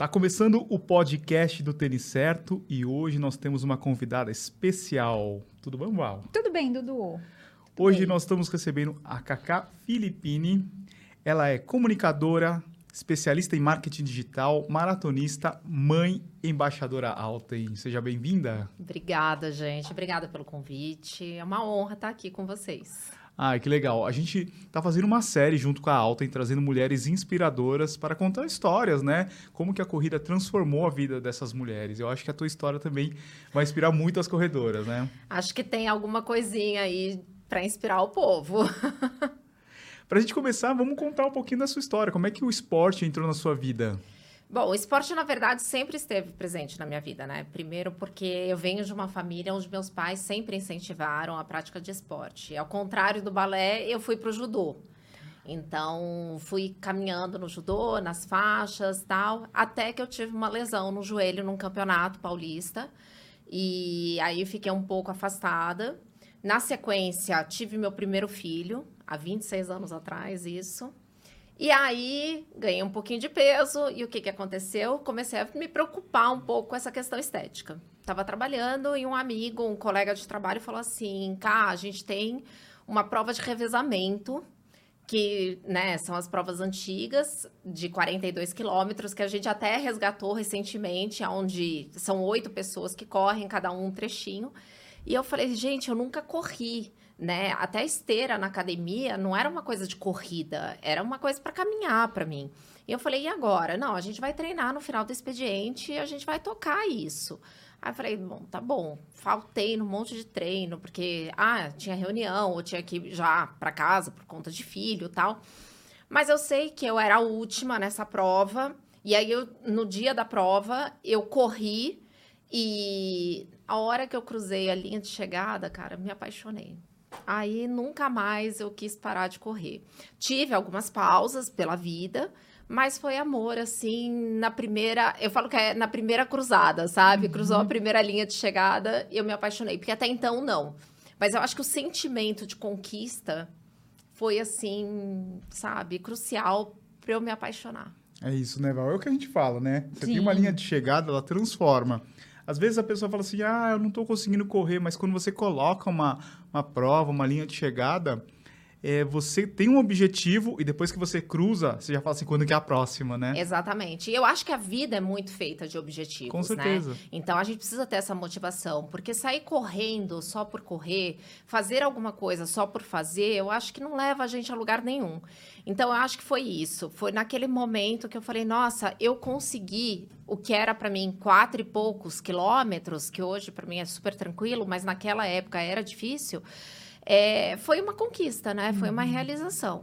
Tá começando o podcast do Tênis Certo e hoje nós temos uma convidada especial. Tudo bom, Val? Tudo bem, Dudu. Tudo hoje bem. nós estamos recebendo a Cacá Filippini. Ela é comunicadora, especialista em marketing digital, maratonista, mãe, embaixadora Alten. Seja bem-vinda. Obrigada, gente. Obrigada pelo convite. É uma honra estar aqui com vocês. Ah, que legal. A gente está fazendo uma série junto com a Alten, trazendo mulheres inspiradoras para contar histórias, né? Como que a corrida transformou a vida dessas mulheres. Eu acho que a tua história também vai inspirar muitas corredoras, né? Acho que tem alguma coisinha aí para inspirar o povo. para a gente começar, vamos contar um pouquinho da sua história. Como é que o esporte entrou na sua vida? Bom, o esporte, na verdade, sempre esteve presente na minha vida, né? Primeiro porque eu venho de uma família onde meus pais sempre incentivaram a prática de esporte. Ao contrário do balé, eu fui para o judô. Então, fui caminhando no judô, nas faixas tal, até que eu tive uma lesão no joelho num campeonato paulista. E aí fiquei um pouco afastada. Na sequência, tive meu primeiro filho, há 26 anos atrás, isso. E aí, ganhei um pouquinho de peso e o que, que aconteceu? Comecei a me preocupar um pouco com essa questão estética. Estava trabalhando e um amigo, um colega de trabalho falou assim, cá, a gente tem uma prova de revezamento que né, são as provas antigas de 42 quilômetros, que a gente até resgatou recentemente, onde são oito pessoas que correm, cada um um trechinho. E eu falei, gente, eu nunca corri né? Até esteira na academia não era uma coisa de corrida, era uma coisa para caminhar para mim. E eu falei, e agora? Não, a gente vai treinar no final do expediente e a gente vai tocar isso. Aí eu falei, bom, tá bom. Faltei num monte de treino, porque, ah, tinha reunião, ou tinha que ir já para casa por conta de filho tal. Mas eu sei que eu era a última nessa prova. E aí, eu, no dia da prova, eu corri e a hora que eu cruzei a linha de chegada, cara, me apaixonei. Aí nunca mais eu quis parar de correr. Tive algumas pausas pela vida, mas foi amor, assim, na primeira. Eu falo que é na primeira cruzada, sabe? Uhum. Cruzou a primeira linha de chegada e eu me apaixonei. Porque até então, não. Mas eu acho que o sentimento de conquista foi, assim, sabe, crucial para eu me apaixonar. É isso, né, Val? É o que a gente fala, né? Você Sim. tem uma linha de chegada, ela transforma. Às vezes a pessoa fala assim, ah, eu não estou conseguindo correr, mas quando você coloca uma, uma prova, uma linha de chegada, é, você tem um objetivo e depois que você cruza, você já fala assim, quando que é a próxima, né? Exatamente. E eu acho que a vida é muito feita de objetivos, Com certeza. Né? Então a gente precisa ter essa motivação, porque sair correndo só por correr, fazer alguma coisa só por fazer, eu acho que não leva a gente a lugar nenhum. Então eu acho que foi isso. Foi naquele momento que eu falei, nossa, eu consegui o que era para mim quatro e poucos quilômetros, que hoje para mim é super tranquilo, mas naquela época era difícil é, foi uma conquista, né? Foi uma uhum. realização.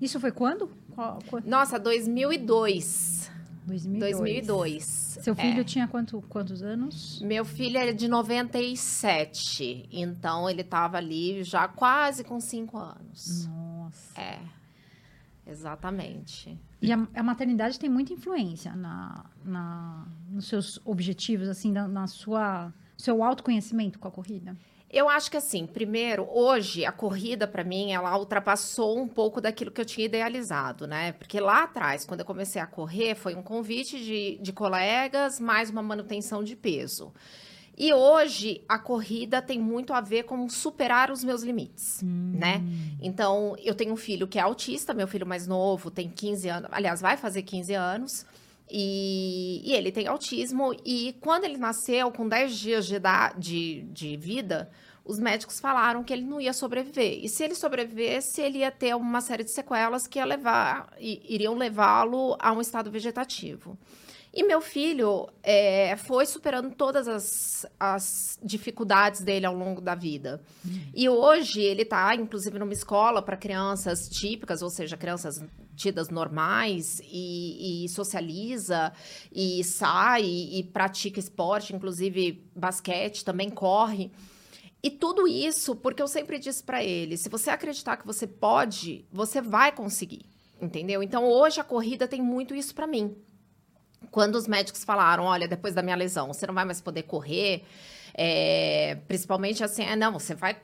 Isso foi quando? Qual, Nossa, 2002. 2002. 2002. Seu filho é. tinha quanto, quantos anos? Meu filho é de 97, então ele estava ali já quase com 5 anos. Nossa. É, exatamente. E a, a maternidade tem muita influência na, na, nos seus objetivos, assim, na, na sua seu autoconhecimento com a corrida? Eu acho que assim, primeiro, hoje a corrida para mim ela ultrapassou um pouco daquilo que eu tinha idealizado, né? Porque lá atrás, quando eu comecei a correr, foi um convite de, de colegas, mais uma manutenção de peso. E hoje a corrida tem muito a ver com superar os meus limites, hum. né? Então, eu tenho um filho que é autista, meu filho mais novo tem 15 anos, aliás, vai fazer 15 anos. E, e, ele tem autismo. E quando ele nasceu, com 10 dias de, de, de vida, os médicos falaram que ele não ia sobreviver. E se ele sobrevivesse, ele ia ter uma série de sequelas que ia levar, iriam levá-lo a um estado vegetativo. E meu filho é, foi superando todas as, as, dificuldades dele ao longo da vida. Uhum. E hoje ele está, inclusive, numa escola para crianças típicas, ou seja, crianças tidas normais, e, e socializa, e sai, e, e pratica esporte, inclusive basquete, também corre. E tudo isso porque eu sempre disse para ele: se você acreditar que você pode, você vai conseguir. Entendeu? Então hoje a corrida tem muito isso para mim quando os médicos falaram, olha, depois da minha lesão, você não vai mais poder correr, é, principalmente assim, é, não, você vai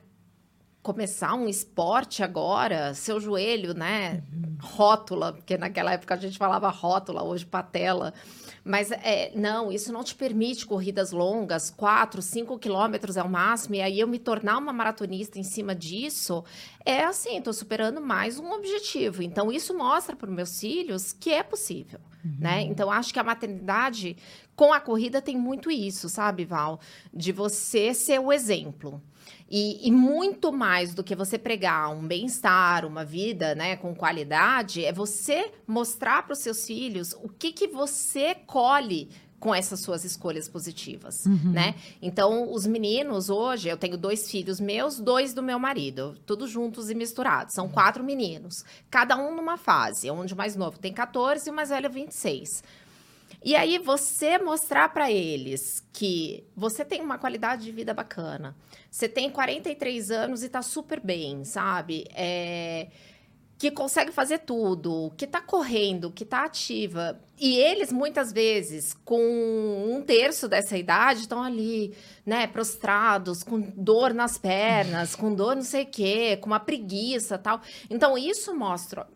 começar um esporte agora, seu joelho, né, uhum. rótula, porque naquela época a gente falava rótula, hoje patela, Mas é, não, isso não te permite corridas longas, 4, 5 quilômetros é o máximo, e aí eu me tornar uma maratonista em cima disso, é assim, estou superando mais um objetivo. Então, isso mostra para os meus filhos que é possível, uhum. né? Então, acho que a maternidade com a corrida tem muito isso, sabe, Val? De você ser o exemplo. E, e, muito mais do que você pregar um bem-estar, uma vida né, com qualidade, é você mostrar para os seus filhos o que, que você colhe com essas suas escolhas positivas, uhum. né? Então, os meninos hoje, eu tenho dois filhos meus, dois do meu marido, todos juntos e misturados. São quatro meninos, cada um numa fase, onde o mais novo tem 14 e o mais velho 26. E aí você mostrar para eles que você tem uma qualidade de vida bacana, você tem 43 anos e tá super bem, sabe? É, que consegue fazer tudo, que tá correndo, que tá ativa. E eles, muitas vezes, com um terço dessa idade, estão ali, né, prostrados, com dor nas pernas, com dor não sei o quê, com uma preguiça tal. Então, isso mostra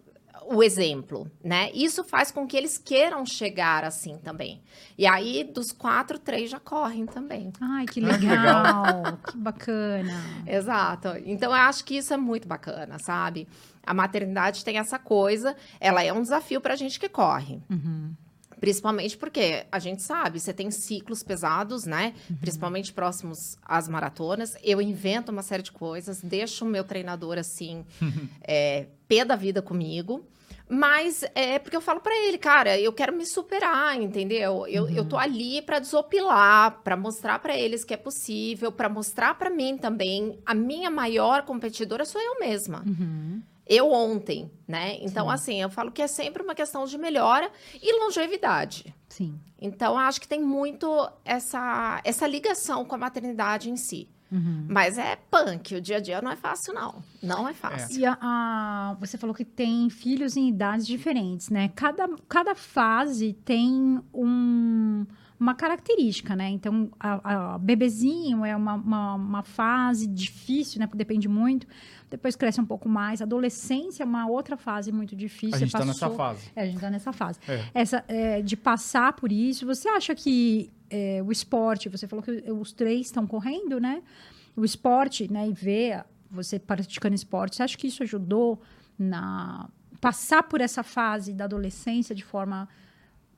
o exemplo, né? Isso faz com que eles queiram chegar assim também. E aí, dos quatro, três já correm também. Ai, que legal! que bacana! Exato. Então, eu acho que isso é muito bacana, sabe? A maternidade tem essa coisa, ela é um desafio para a gente que corre. Uhum. Principalmente porque a gente sabe, você tem ciclos pesados, né? Uhum. Principalmente próximos às maratonas. Eu invento uma série de coisas, deixo o meu treinador assim, é, pé da vida comigo. Mas é porque eu falo para ele, cara, eu quero me superar, entendeu? Eu, uhum. eu tô ali para desopilar, para mostrar para eles que é possível, para mostrar para mim também. A minha maior competidora sou eu mesma. Uhum. Eu ontem, né? Então, Sim. assim, eu falo que é sempre uma questão de melhora e longevidade. Sim. Então, acho que tem muito essa, essa ligação com a maternidade em si. Uhum. Mas é punk, o dia a dia não é fácil, não. Não é fácil. É. E a, a, você falou que tem filhos em idades diferentes, né? Cada, cada fase tem um, uma característica, né? Então, a, a bebezinho é uma, uma, uma, fase difícil, né? Porque depende muito. Depois cresce um pouco mais. Adolescência é uma outra fase muito difícil. A gente está nessa fase. É, a gente está nessa fase. É. Essa, é, de passar por isso. Você acha que é, o esporte, você falou que os três estão correndo, né? O esporte, né? E ver você praticando esporte, você acha que isso ajudou na passar por essa fase da adolescência de forma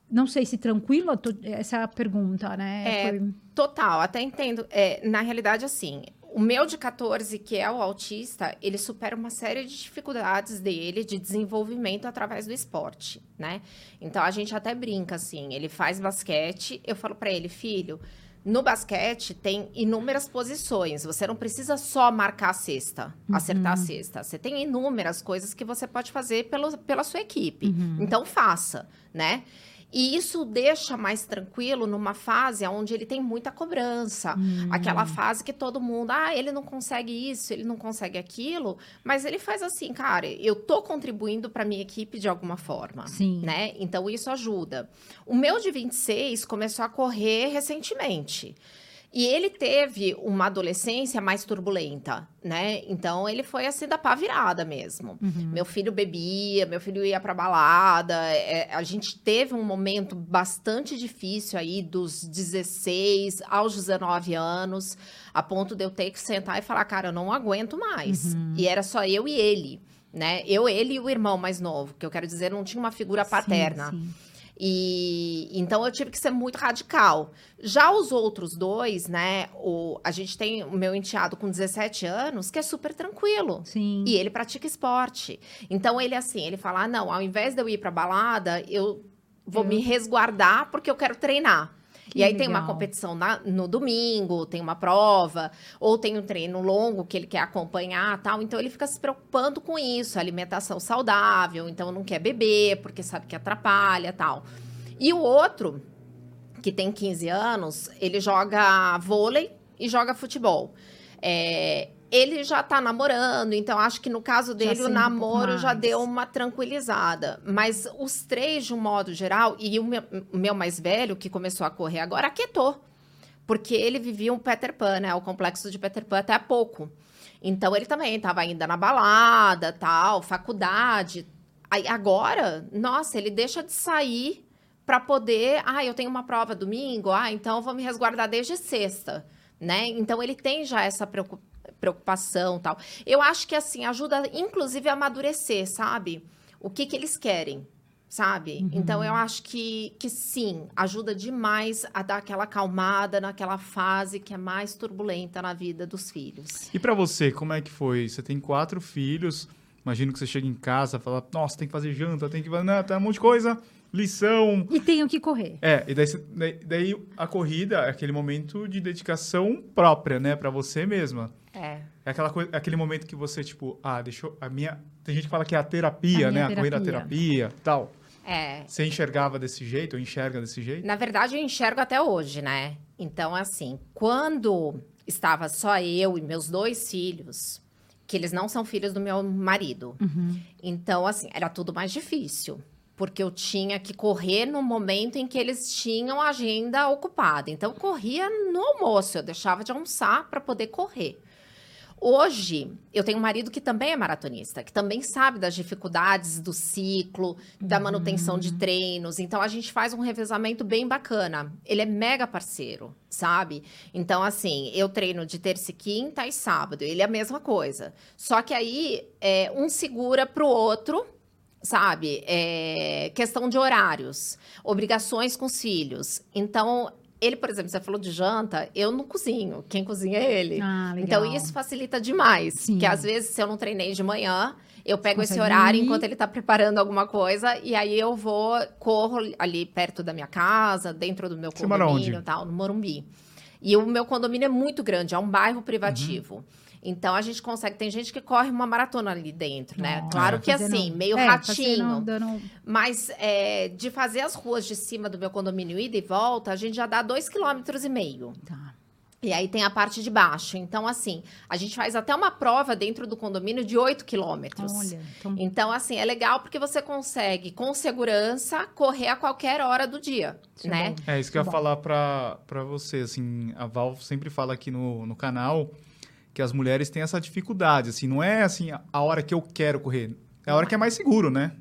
não sei se tranquilo, essa pergunta, né? É, Foi... Total, até entendo. É, na realidade, assim, o meu de 14, que é o autista, ele supera uma série de dificuldades dele de desenvolvimento através do esporte, né? Então a gente até brinca assim, ele faz basquete, eu falo para ele, filho, no basquete tem inúmeras posições. Você não precisa só marcar a cesta, uhum. acertar a cesta. Você tem inúmeras coisas que você pode fazer pelo, pela sua equipe. Uhum. Então faça, né? E isso deixa mais tranquilo numa fase onde ele tem muita cobrança. Hum. Aquela fase que todo mundo, ah, ele não consegue isso, ele não consegue aquilo. Mas ele faz assim, cara, eu tô contribuindo para minha equipe de alguma forma. Sim. Né? Então isso ajuda. O meu de 26 começou a correr recentemente. E ele teve uma adolescência mais turbulenta, né? Então ele foi assim da pá virada mesmo. Uhum. Meu filho bebia, meu filho ia pra balada. É, a gente teve um momento bastante difícil aí dos 16 aos 19 anos, a ponto de eu ter que sentar e falar, cara, eu não aguento mais. Uhum. E era só eu e ele, né? Eu, ele e o irmão mais novo, que eu quero dizer, não tinha uma figura paterna. Sim, sim. E então eu tive que ser muito radical. Já os outros dois, né? O, a gente tem o meu enteado com 17 anos, que é super tranquilo. Sim. E ele pratica esporte. Então ele assim, ele fala: ah, não, ao invés de eu ir pra balada, eu vou eu... me resguardar porque eu quero treinar. Que e aí legal. tem uma competição na, no domingo, tem uma prova, ou tem um treino longo que ele quer acompanhar tal. Então ele fica se preocupando com isso, alimentação saudável, então não quer beber, porque sabe que atrapalha tal. E o outro, que tem 15 anos, ele joga vôlei e joga futebol. É, ele já tá namorando, então acho que no caso dele o namoro um já deu uma tranquilizada. Mas os três, de um modo geral, e o meu, o meu mais velho, que começou a correr agora, aquietou. Porque ele vivia um Peter Pan, né? O complexo de Peter Pan até há pouco. Então ele também estava ainda na balada, tal, faculdade. Aí agora, nossa, ele deixa de sair para poder, ah, eu tenho uma prova domingo, ah, então eu vou me resguardar desde sexta, né? Então ele tem já essa preocupação, tal. Eu acho que assim ajuda inclusive a amadurecer, sabe? O que que eles querem, sabe? Uhum. Então eu acho que, que sim, ajuda demais a dar aquela acalmada naquela fase que é mais turbulenta na vida dos filhos. E para você, como é que foi? Você tem quatro filhos, imagino que você chega em casa, fala, nossa, tem que fazer janta, tem que fazer, não, tem um monte de coisa lição. E tenho que correr. É, e daí, daí a corrida é aquele momento de dedicação própria, né, para você mesma. É. É aquela coisa, aquele momento que você, tipo, ah, deixou a minha. Tem gente que fala que é a terapia, a né? Terapia. A corrida terapia tal. É. Você enxergava desse jeito, ou enxerga desse jeito? Na verdade, eu enxergo até hoje, né? Então, assim, quando estava só eu e meus dois filhos, que eles não são filhos do meu marido. Uhum. Então, assim, era tudo mais difícil porque eu tinha que correr no momento em que eles tinham a agenda ocupada. Então, eu corria no almoço, eu deixava de almoçar para poder correr. Hoje, eu tenho um marido que também é maratonista, que também sabe das dificuldades do ciclo, da manutenção uhum. de treinos. Então, a gente faz um revezamento bem bacana. Ele é mega parceiro, sabe? Então, assim, eu treino de terça e quinta e sábado. Ele é a mesma coisa. Só que aí, é, um segura para o outro sabe? É, questão de horários, obrigações com os filhos. Então, ele, por exemplo, você falou de janta, eu não cozinho. Quem cozinha é ele. Ah, então, isso facilita demais. Sim. Porque às vezes, se eu não treinei de manhã, eu pego esse horário ir. enquanto ele está preparando alguma coisa e aí eu vou, corro ali perto da minha casa, dentro do meu você condomínio e tal, no Morumbi. E o meu condomínio é muito grande, é um bairro privativo. Uhum. Então a gente consegue. Tem gente que corre uma maratona ali dentro, né? Nossa, claro que assim, meio é, ratinho. Dando... Mas é, de fazer as ruas de cima do meu condomínio ida e volta, a gente já dá dois quilômetros e meio. Tá. E aí tem a parte de baixo. Então, assim, a gente faz até uma prova dentro do condomínio de 8 quilômetros. Olha, então... então, assim, é legal porque você consegue, com segurança, correr a qualquer hora do dia, isso né? É, é isso que eu ia falar pra, pra você, assim, a Val sempre fala aqui no, no canal que as mulheres têm essa dificuldade, assim, não é assim a hora que eu quero correr, é a hora que é mais seguro, né?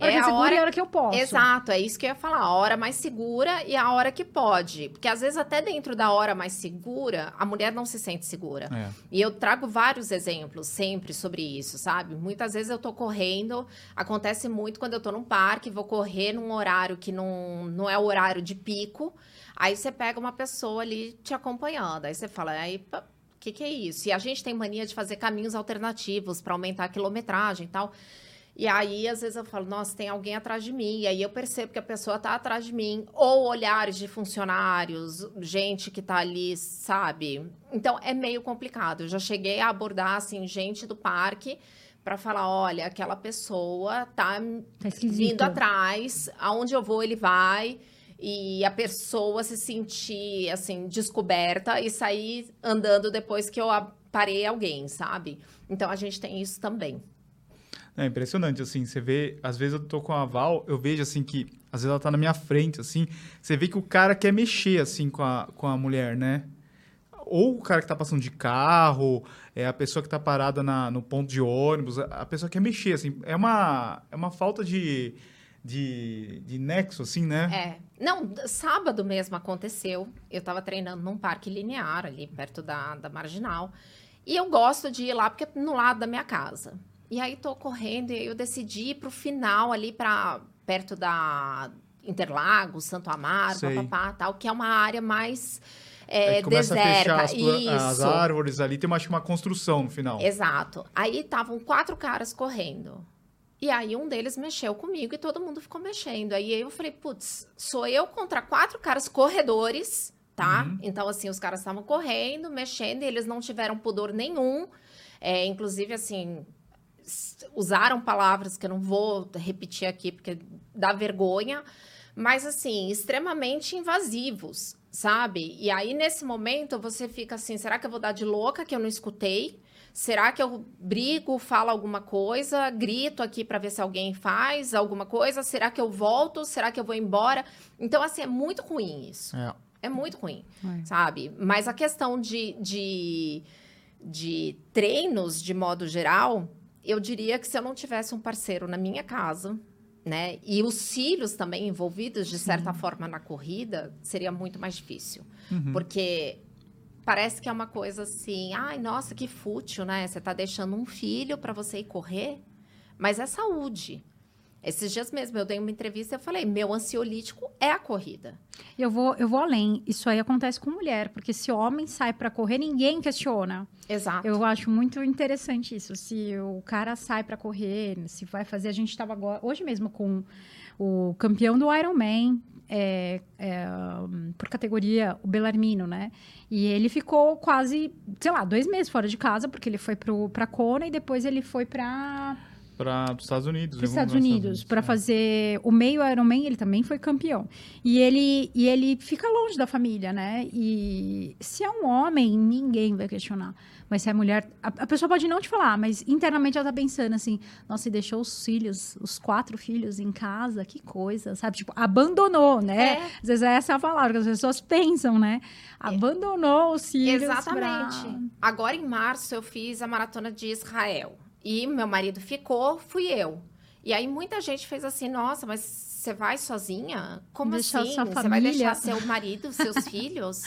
A hora é que é seguro hora... e a hora que eu posso. Exato, é isso que eu ia falar. A hora mais segura e a hora que pode. Porque às vezes, até dentro da hora mais segura, a mulher não se sente segura. É. E eu trago vários exemplos sempre sobre isso, sabe? Muitas vezes eu tô correndo, acontece muito quando eu tô num parque, vou correr num horário que não, não é o horário de pico. Aí você pega uma pessoa ali te acompanhando. Aí você fala, aí que, que é isso? E a gente tem mania de fazer caminhos alternativos para aumentar a quilometragem e tal. E aí, às vezes, eu falo, nossa, tem alguém atrás de mim. E aí eu percebo que a pessoa está atrás de mim. Ou olhares de funcionários, gente que está ali, sabe? Então, é meio complicado. Eu já cheguei a abordar, assim, gente do parque para falar, olha, aquela pessoa tá, tá vindo atrás. Aonde eu vou, ele vai e a pessoa se sentir assim descoberta e sair andando depois que eu parei alguém, sabe? Então a gente tem isso também. É impressionante, assim, você vê, às vezes eu tô com a Val, eu vejo, assim, que às vezes ela tá na minha frente, assim, você vê que o cara quer mexer, assim, com a, com a mulher, né? Ou o cara que tá passando de carro, é a pessoa que tá parada na, no ponto de ônibus, a pessoa quer mexer, assim, é uma, é uma falta de, de, de nexo, assim, né? É. Não, sábado mesmo aconteceu. Eu estava treinando num parque linear ali, perto da, da Marginal. E eu gosto de ir lá, porque é no lado da minha casa. E aí tô correndo e eu decidi ir pro final ali, para perto da Interlagos, Santo Amaro, papapá, tal, que é uma área mais... É, é deserta, as, as, árvores ali, tem acho, uma construção no final. Exato. Aí estavam quatro caras correndo. E aí um deles mexeu comigo e todo mundo ficou mexendo. Aí eu falei, putz, sou eu contra quatro caras corredores, tá? Uhum. Então, assim, os caras estavam correndo, mexendo, e eles não tiveram pudor nenhum. É, inclusive, assim, usaram palavras que eu não vou repetir aqui porque dá vergonha, mas assim, extremamente invasivos, sabe? E aí nesse momento você fica assim, será que eu vou dar de louca que eu não escutei? Será que eu brigo, falo alguma coisa, grito aqui para ver se alguém faz alguma coisa? Será que eu volto? Será que eu vou embora? Então, assim, é muito ruim isso. É, é muito ruim, é. sabe? Mas a questão de, de, de treinos, de modo geral, eu diria que se eu não tivesse um parceiro na minha casa, né? E os filhos também envolvidos, de Sim. certa forma, na corrida, seria muito mais difícil. Uhum. Porque parece que é uma coisa assim, ai, nossa, que fútil, né? Você está deixando um filho para você ir correr, mas é saúde. Esses dias mesmo eu dei uma entrevista e eu falei, meu ansiolítico é a corrida. Eu vou, eu vou além. Isso aí acontece com mulher, porque se homem sai para correr, ninguém questiona. Exato. Eu acho muito interessante isso. Se o cara sai para correr, se vai fazer, a gente estava hoje mesmo com o campeão do Ironman, é, é, por categoria, o Belarmino, né? E ele ficou quase, sei lá, dois meses fora de casa, porque ele foi para Kona e depois ele foi para para os Estados Unidos. Para os Estados Unidos, para fazer o meio Ironman, ele também foi campeão. E ele, e ele fica longe da família, né? E se é um homem, ninguém vai questionar. Mas se é mulher, a, a pessoa pode não te falar, mas internamente ela tá pensando assim, nossa, e deixou os filhos, os quatro filhos em casa, que coisa, sabe? Tipo, abandonou, né? É. Às vezes é essa a palavra que as pessoas pensam, né? Abandonou os filhos. Exatamente. Pra... Agora em março eu fiz a maratona de Israel. E meu marido ficou, fui eu. E aí muita gente fez assim, nossa, mas você vai sozinha? Como deixar assim? Você vai deixar seu marido, seus filhos?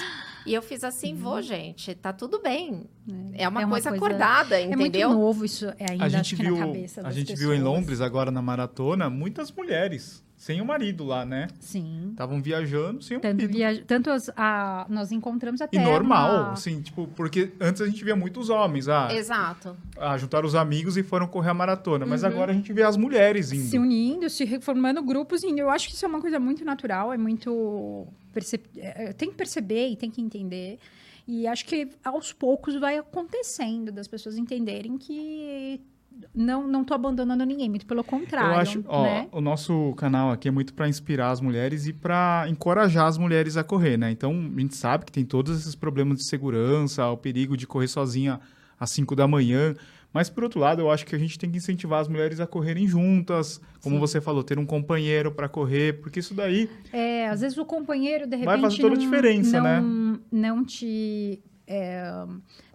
E eu fiz assim, uhum. vou, gente, tá tudo bem. É, é, uma, é uma coisa, coisa, acordada, entendeu? É muito novo isso é ainda a gente viu, na cabeça A gente pessoas. viu em Londres agora na maratona muitas mulheres sem o marido lá, né? Sim. Estavam viajando sem o tanto marido. Tanto as, a... nós encontramos até. E normal, uma... assim, tipo, porque antes a gente via muitos homens. Ah, Exato. Ah, juntaram os amigos e foram correr a maratona. Mas uhum. agora a gente vê as mulheres indo. Se unindo, se reformando grupos indo. Eu acho que isso é uma coisa muito natural, é muito. Perce... É, tem que perceber e tem que entender. E acho que aos poucos vai acontecendo das pessoas entenderem que não não tô abandonando ninguém, muito pelo contrário. Eu acho, ó, né? o nosso canal aqui é muito para inspirar as mulheres e para encorajar as mulheres a correr, né? Então, a gente sabe que tem todos esses problemas de segurança, o perigo de correr sozinha às 5 da manhã, mas por outro lado, eu acho que a gente tem que incentivar as mulheres a correrem juntas, como Sim. você falou, ter um companheiro para correr, porque isso daí É, às vezes o companheiro de repente vai fazer toda não, a diferença, não, né? Não te é,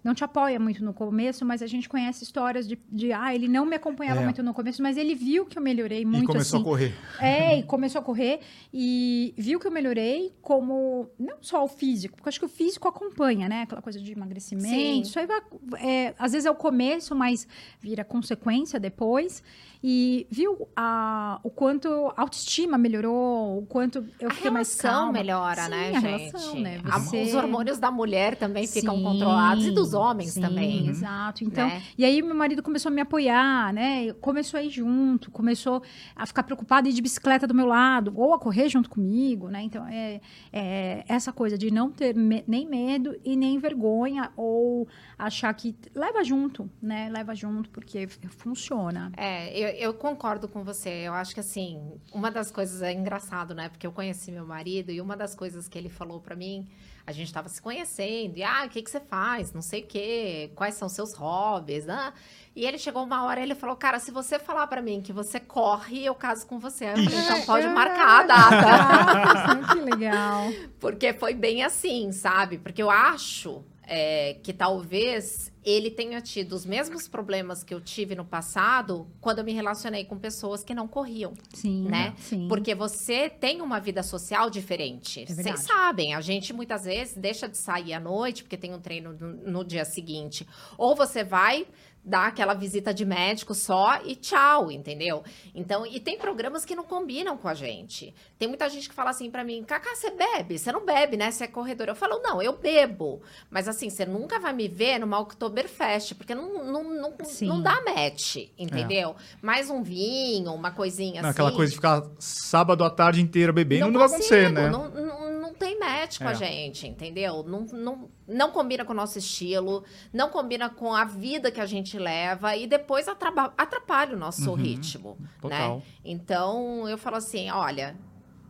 não te apoia muito no começo, mas a gente conhece histórias de, de ah, ele não me acompanhava é. muito no começo, mas ele viu que eu melhorei muito. E começou assim, a correr. É, e começou a correr e viu que eu melhorei como não só o físico, porque acho que o físico acompanha, né? Aquela coisa de emagrecimento. Sim. Isso aí vai. É, às vezes é o começo, mas vira consequência depois e viu a, o quanto a autoestima melhorou, o quanto eu a fiquei mais calma. melhora, sim, né, a gente? Relação, né? Você... Os hormônios da mulher também sim, ficam controlados e dos homens sim, também. Exato. Então, né? e aí meu marido começou a me apoiar, né? Começou a ir junto, começou a ficar preocupado e ir de bicicleta do meu lado, ou a correr junto comigo, né? Então, é, é essa coisa de não ter me nem medo e nem vergonha, ou achar que leva junto, né? Leva junto, porque funciona. É, eu, eu, concordo com você. Eu acho que, assim, uma das coisas é engraçado, né? Porque eu conheci meu marido e uma das coisas que ele falou para mim, a gente estava se conhecendo, e, ah, o que, que você faz? Não sei o quê, quais são seus hobbies, né? E ele chegou uma hora e ele falou, cara, se você falar para mim que você corre, eu caso com você. Eu falei, então pode marcar a data. que legal. Porque foi bem assim, sabe? Porque eu acho é, que talvez ele tenha tido os mesmos problemas que eu tive no passado quando eu me relacionei com pessoas que não corriam. Sim. Né? Sim. Porque você tem uma vida social diferente. É Vocês sabem, a gente muitas vezes deixa de sair à noite porque tem um treino no, no dia seguinte. Ou você vai dá aquela visita de médico só e tchau, entendeu? Então, e tem programas que não combinam com a gente. Tem muita gente que fala assim para mim, Cacá, você bebe? Você não bebe, né? Você é corredor. Eu falo, não, eu bebo. Mas assim, você nunca vai me ver numa Oktoberfest, porque não, não, não, não dá match, entendeu? É. Mais um vinho, uma coisinha não, assim. Aquela coisa de ficar sábado à tarde inteira bebendo não, não vai acontecer, né? Não, não, tem match com é. a gente, entendeu? Não, não, não combina com o nosso estilo, não combina com a vida que a gente leva e depois atrapalha o nosso uhum, ritmo, né? total. né? Então, eu falo assim, olha,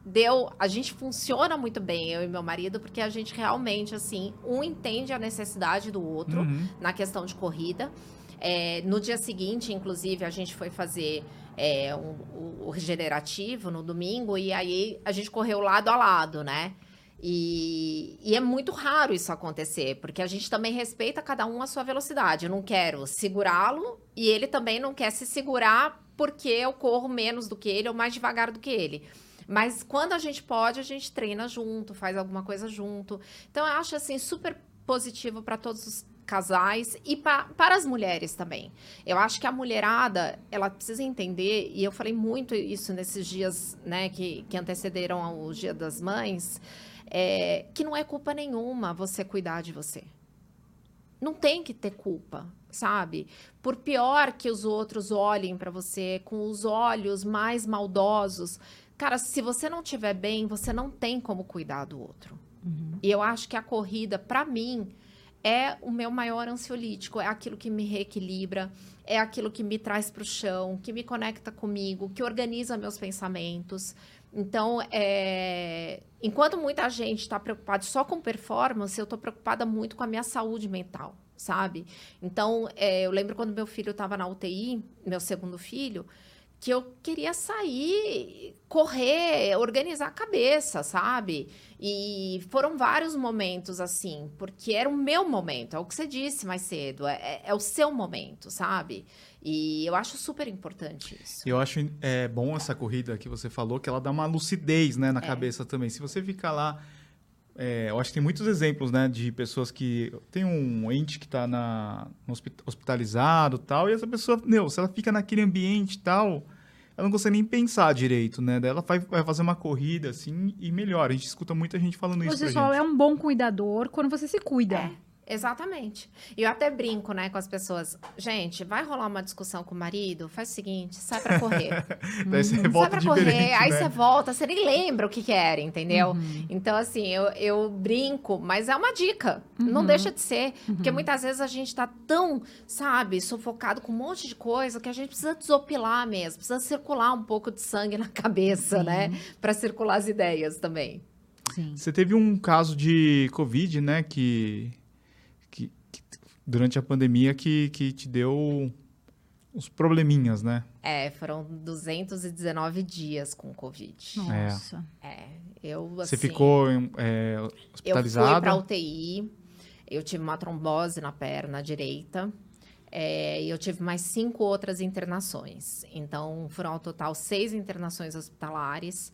deu, a gente funciona muito bem, eu e meu marido, porque a gente realmente, assim, um entende a necessidade do outro uhum. na questão de corrida. É, no dia seguinte, inclusive, a gente foi fazer é, um, o, o regenerativo no domingo e aí a gente correu lado a lado, né? E, e, é muito raro isso acontecer, porque a gente também respeita cada um a sua velocidade. Eu não quero segurá-lo e ele também não quer se segurar porque eu corro menos do que ele ou mais devagar do que ele. Mas quando a gente pode, a gente treina junto, faz alguma coisa junto. Então eu acho assim super positivo para todos os casais e pa, para as mulheres também. Eu acho que a mulherada, ela precisa entender, e eu falei muito isso nesses dias, né, que, que antecederam ao Dia das Mães, é, que não é culpa nenhuma você cuidar de você. Não tem que ter culpa, sabe? Por pior que os outros olhem para você com os olhos mais maldosos, cara, se você não estiver bem, você não tem como cuidar do outro. Uhum. E eu acho que a corrida, para mim, é o meu maior ansiolítico, é aquilo que me reequilibra, é aquilo que me traz para o chão, que me conecta comigo, que organiza meus pensamentos. Então, é... enquanto muita gente está preocupada só com performance, eu estou preocupada muito com a minha saúde mental, sabe? Então, é... eu lembro quando meu filho estava na UTI, meu segundo filho, que eu queria sair, correr, organizar a cabeça, sabe? E foram vários momentos assim, porque era o meu momento, é o que você disse mais cedo, é, é, é o seu momento, sabe? E eu acho super importante isso. Eu acho é, bom essa corrida que você falou, que ela dá uma lucidez né, na é. cabeça também. Se você ficar lá. É, eu acho que tem muitos exemplos, né, de pessoas que tem um ente que está na hospitalizado tal, e essa pessoa, meu, se ela fica naquele ambiente tal, ela não consegue nem pensar direito, né? Daí ela vai, vai fazer uma corrida, assim, e melhora. A gente escuta muita gente falando isso Você só gente. é um bom cuidador quando você se cuida. É. Exatamente. E eu até brinco, né, com as pessoas. Gente, vai rolar uma discussão com o marido? Faz o seguinte, sai pra correr. Daí você hum, volta sai pra correr, aí né? você volta, você nem lembra o que quer, entendeu? Uhum. Então, assim, eu, eu brinco, mas é uma dica. Uhum. Não deixa de ser. Uhum. Porque muitas vezes a gente tá tão, sabe, sufocado com um monte de coisa que a gente precisa desopilar mesmo. Precisa circular um pouco de sangue na cabeça, né? Pra circular as ideias também. Sim. Você teve um caso de Covid, né? Que durante a pandemia que, que te deu uns probleminhas, né? É, foram 219 dias com Covid. Nossa. É, eu assim, Você ficou é, hospitalizada? Eu fui pra UTI, eu tive uma trombose na perna direita. É, eu tive mais cinco outras internações. Então, foram ao total seis internações hospitalares.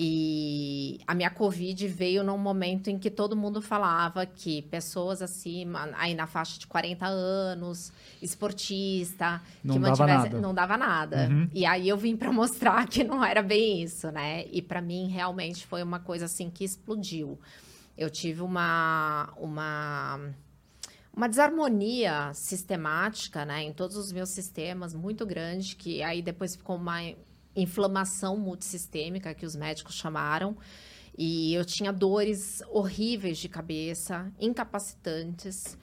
E a minha Covid veio num momento em que todo mundo falava que pessoas acima, aí na faixa de 40 anos, esportista, não que dava nada. não dava nada. Uhum. E aí eu vim para mostrar que não era bem isso, né? E para mim realmente foi uma coisa assim que explodiu. Eu tive uma uma uma desarmonia sistemática, né, em todos os meus sistemas muito grande, que aí depois ficou uma inflamação multissistêmica, que os médicos chamaram. E eu tinha dores horríveis de cabeça, incapacitantes,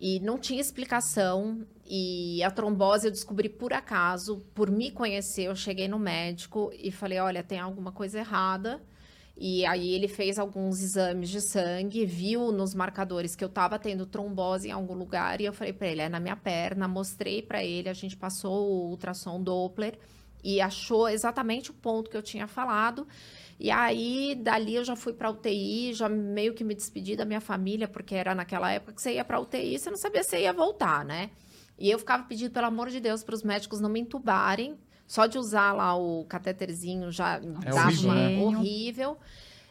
e não tinha explicação. E a trombose eu descobri por acaso, por me conhecer. Eu cheguei no médico e falei: olha, tem alguma coisa errada. E aí ele fez alguns exames de sangue, viu nos marcadores que eu estava tendo trombose em algum lugar e eu falei para ele, é na minha perna, mostrei para ele, a gente passou o ultrassom Doppler e achou exatamente o ponto que eu tinha falado. E aí, dali eu já fui para UTI, já meio que me despedi da minha família, porque era naquela época que você ia para UTI, você não sabia se ia voltar, né? E eu ficava pedindo, pelo amor de Deus, para os médicos não me entubarem. Só de usar lá o cateterzinho já é dava horrível, né? horrível.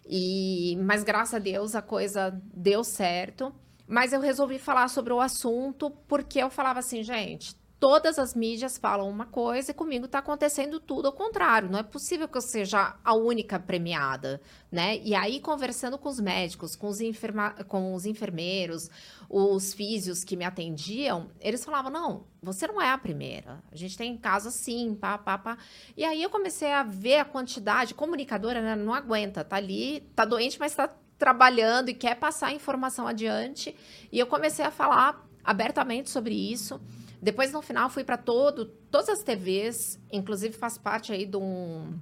E, mas graças a Deus a coisa deu certo. Mas eu resolvi falar sobre o assunto porque eu falava assim, gente, todas as mídias falam uma coisa e comigo está acontecendo tudo ao contrário. Não é possível que eu seja a única premiada, né? E aí, conversando com os médicos, com os, enferma com os enfermeiros, os físios que me atendiam, eles falavam: não, você não é a primeira. A gente tem casos assim, pá, pá, pá. E aí eu comecei a ver a quantidade, comunicadora né, não aguenta, tá ali, tá doente, mas tá trabalhando e quer passar a informação adiante. E eu comecei a falar abertamente sobre isso. Depois, no final, fui para todo, todas as TVs, inclusive faz parte aí de um,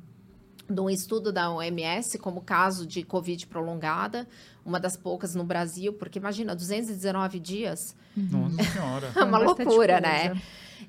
de um estudo da OMS como caso de Covid prolongada, uma das poucas no Brasil, porque imagina, 219 dias. Nossa Senhora. é uma loucura, né?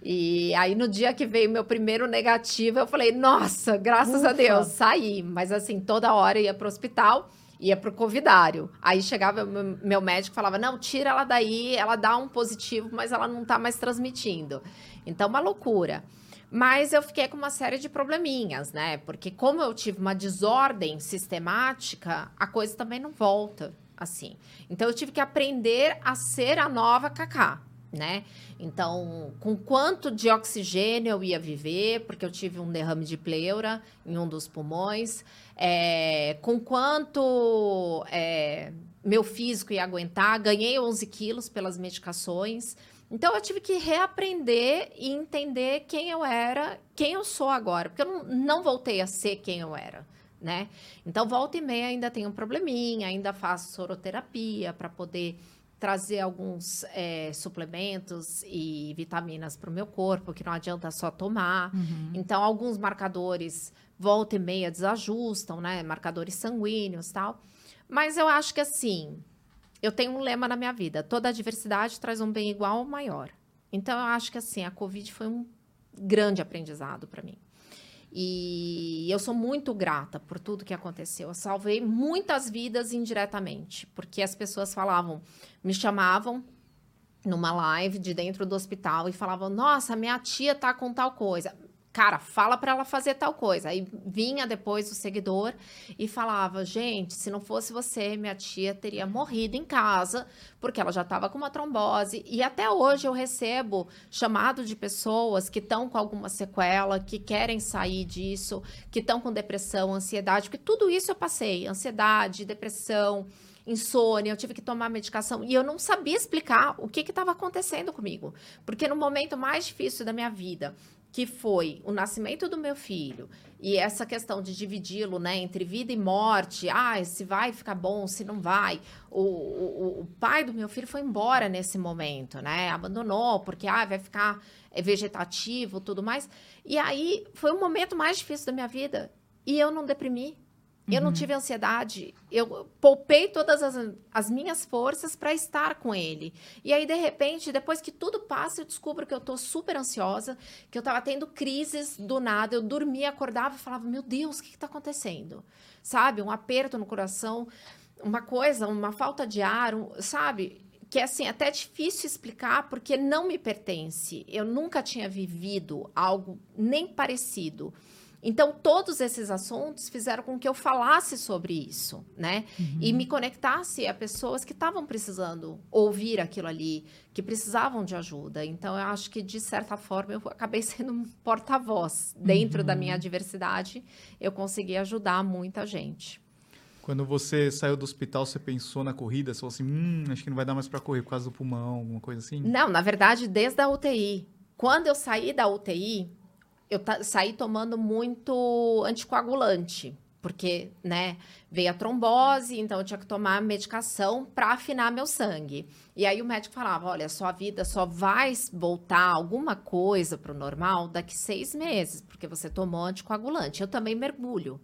E aí, no dia que veio meu primeiro negativo, eu falei, nossa, graças Ufa. a Deus, saí. Mas assim, toda hora ia para o hospital ia pro covidário. Aí chegava meu médico falava: "Não, tira ela daí, ela dá um positivo, mas ela não tá mais transmitindo". Então uma loucura. Mas eu fiquei com uma série de probleminhas, né? Porque como eu tive uma desordem sistemática, a coisa também não volta assim. Então eu tive que aprender a ser a nova Cacá, né? Então, com quanto de oxigênio eu ia viver, porque eu tive um derrame de pleura em um dos pulmões, é, com quanto é, meu físico ia aguentar, ganhei 11 quilos pelas medicações. Então eu tive que reaprender e entender quem eu era, quem eu sou agora, porque eu não, não voltei a ser quem eu era, né? Então volta e meia ainda tenho um probleminha, ainda faço soroterapia para poder trazer alguns é, suplementos e vitaminas para o meu corpo, que não adianta só tomar. Uhum. Então alguns marcadores volta e meia desajustam, né? Marcadores sanguíneos tal. Mas eu acho que assim, eu tenho um lema na minha vida: toda diversidade traz um bem igual ou maior. Então, eu acho que assim, a Covid foi um grande aprendizado para mim. E eu sou muito grata por tudo que aconteceu. Eu salvei muitas vidas indiretamente, porque as pessoas falavam, me chamavam numa live de dentro do hospital e falavam: "Nossa, minha tia tá com tal coisa" cara, fala para ela fazer tal coisa. Aí vinha depois o seguidor e falava: gente, se não fosse você, minha tia teria morrido em casa, porque ela já estava com uma trombose. E até hoje eu recebo chamado de pessoas que estão com alguma sequela, que querem sair disso, que estão com depressão, ansiedade, porque tudo isso eu passei: ansiedade, depressão insônia, eu tive que tomar medicação e eu não sabia explicar o que estava acontecendo comigo. Porque no momento mais difícil da minha vida, que foi o nascimento do meu filho e essa questão de dividi-lo né, entre vida e morte, ah, se vai ficar bom, se não vai. O, o, o pai do meu filho foi embora nesse momento, né? Abandonou, porque ah, vai ficar é, vegetativo tudo mais. E aí foi o momento mais difícil da minha vida. E eu não deprimi. Eu não uhum. tive ansiedade. Eu poupei todas as, as minhas forças para estar com ele. E aí, de repente, depois que tudo passa, eu descubro que eu tô super ansiosa, que eu tava tendo crises do nada. Eu dormia, acordava e falava: Meu Deus, o que, que tá acontecendo? Sabe? Um aperto no coração, uma coisa, uma falta de ar, um, sabe? Que é assim, até difícil explicar porque não me pertence. Eu nunca tinha vivido algo nem parecido. Então, todos esses assuntos fizeram com que eu falasse sobre isso, né? Uhum. E me conectasse a pessoas que estavam precisando ouvir aquilo ali, que precisavam de ajuda. Então, eu acho que, de certa forma, eu acabei sendo um porta-voz. Dentro uhum. da minha diversidade, eu consegui ajudar muita gente. Quando você saiu do hospital, você pensou na corrida? Você falou assim, hum, acho que não vai dar mais para correr por causa do pulmão, alguma coisa assim? Não, na verdade, desde a UTI. Quando eu saí da UTI, eu saí tomando muito anticoagulante, porque, né, veio a trombose, então eu tinha que tomar medicação para afinar meu sangue. E aí o médico falava: olha, sua vida só vai voltar alguma coisa para o normal daqui seis meses, porque você tomou anticoagulante. Eu também mergulho.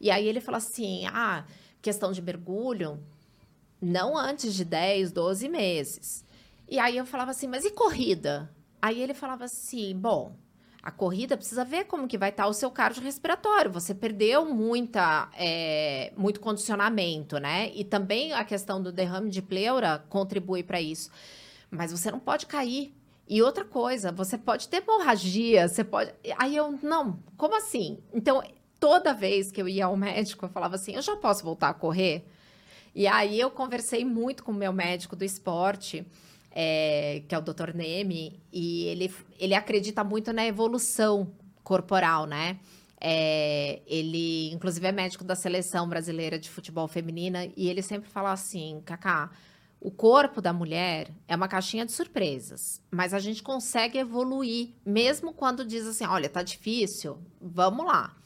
E aí ele falou assim: ah, questão de mergulho, não antes de 10, 12 meses. E aí eu falava assim: mas e corrida? Aí ele falava assim: bom a corrida precisa ver como que vai estar o seu cardiorrespiratório. Você perdeu muita, é, muito condicionamento, né? E também a questão do derrame de pleura contribui para isso. Mas você não pode cair. E outra coisa, você pode ter hemorragia, você pode. Aí eu, não, como assim? Então, toda vez que eu ia ao médico, eu falava assim: eu já posso voltar a correr? E aí eu conversei muito com o meu médico do esporte é, que é o Dr. Neme, e ele, ele acredita muito na evolução corporal, né? É, ele, inclusive, é médico da seleção brasileira de futebol feminina, e ele sempre fala assim, Cacá, o corpo da mulher é uma caixinha de surpresas, mas a gente consegue evoluir, mesmo quando diz assim, olha, tá difícil, vamos lá.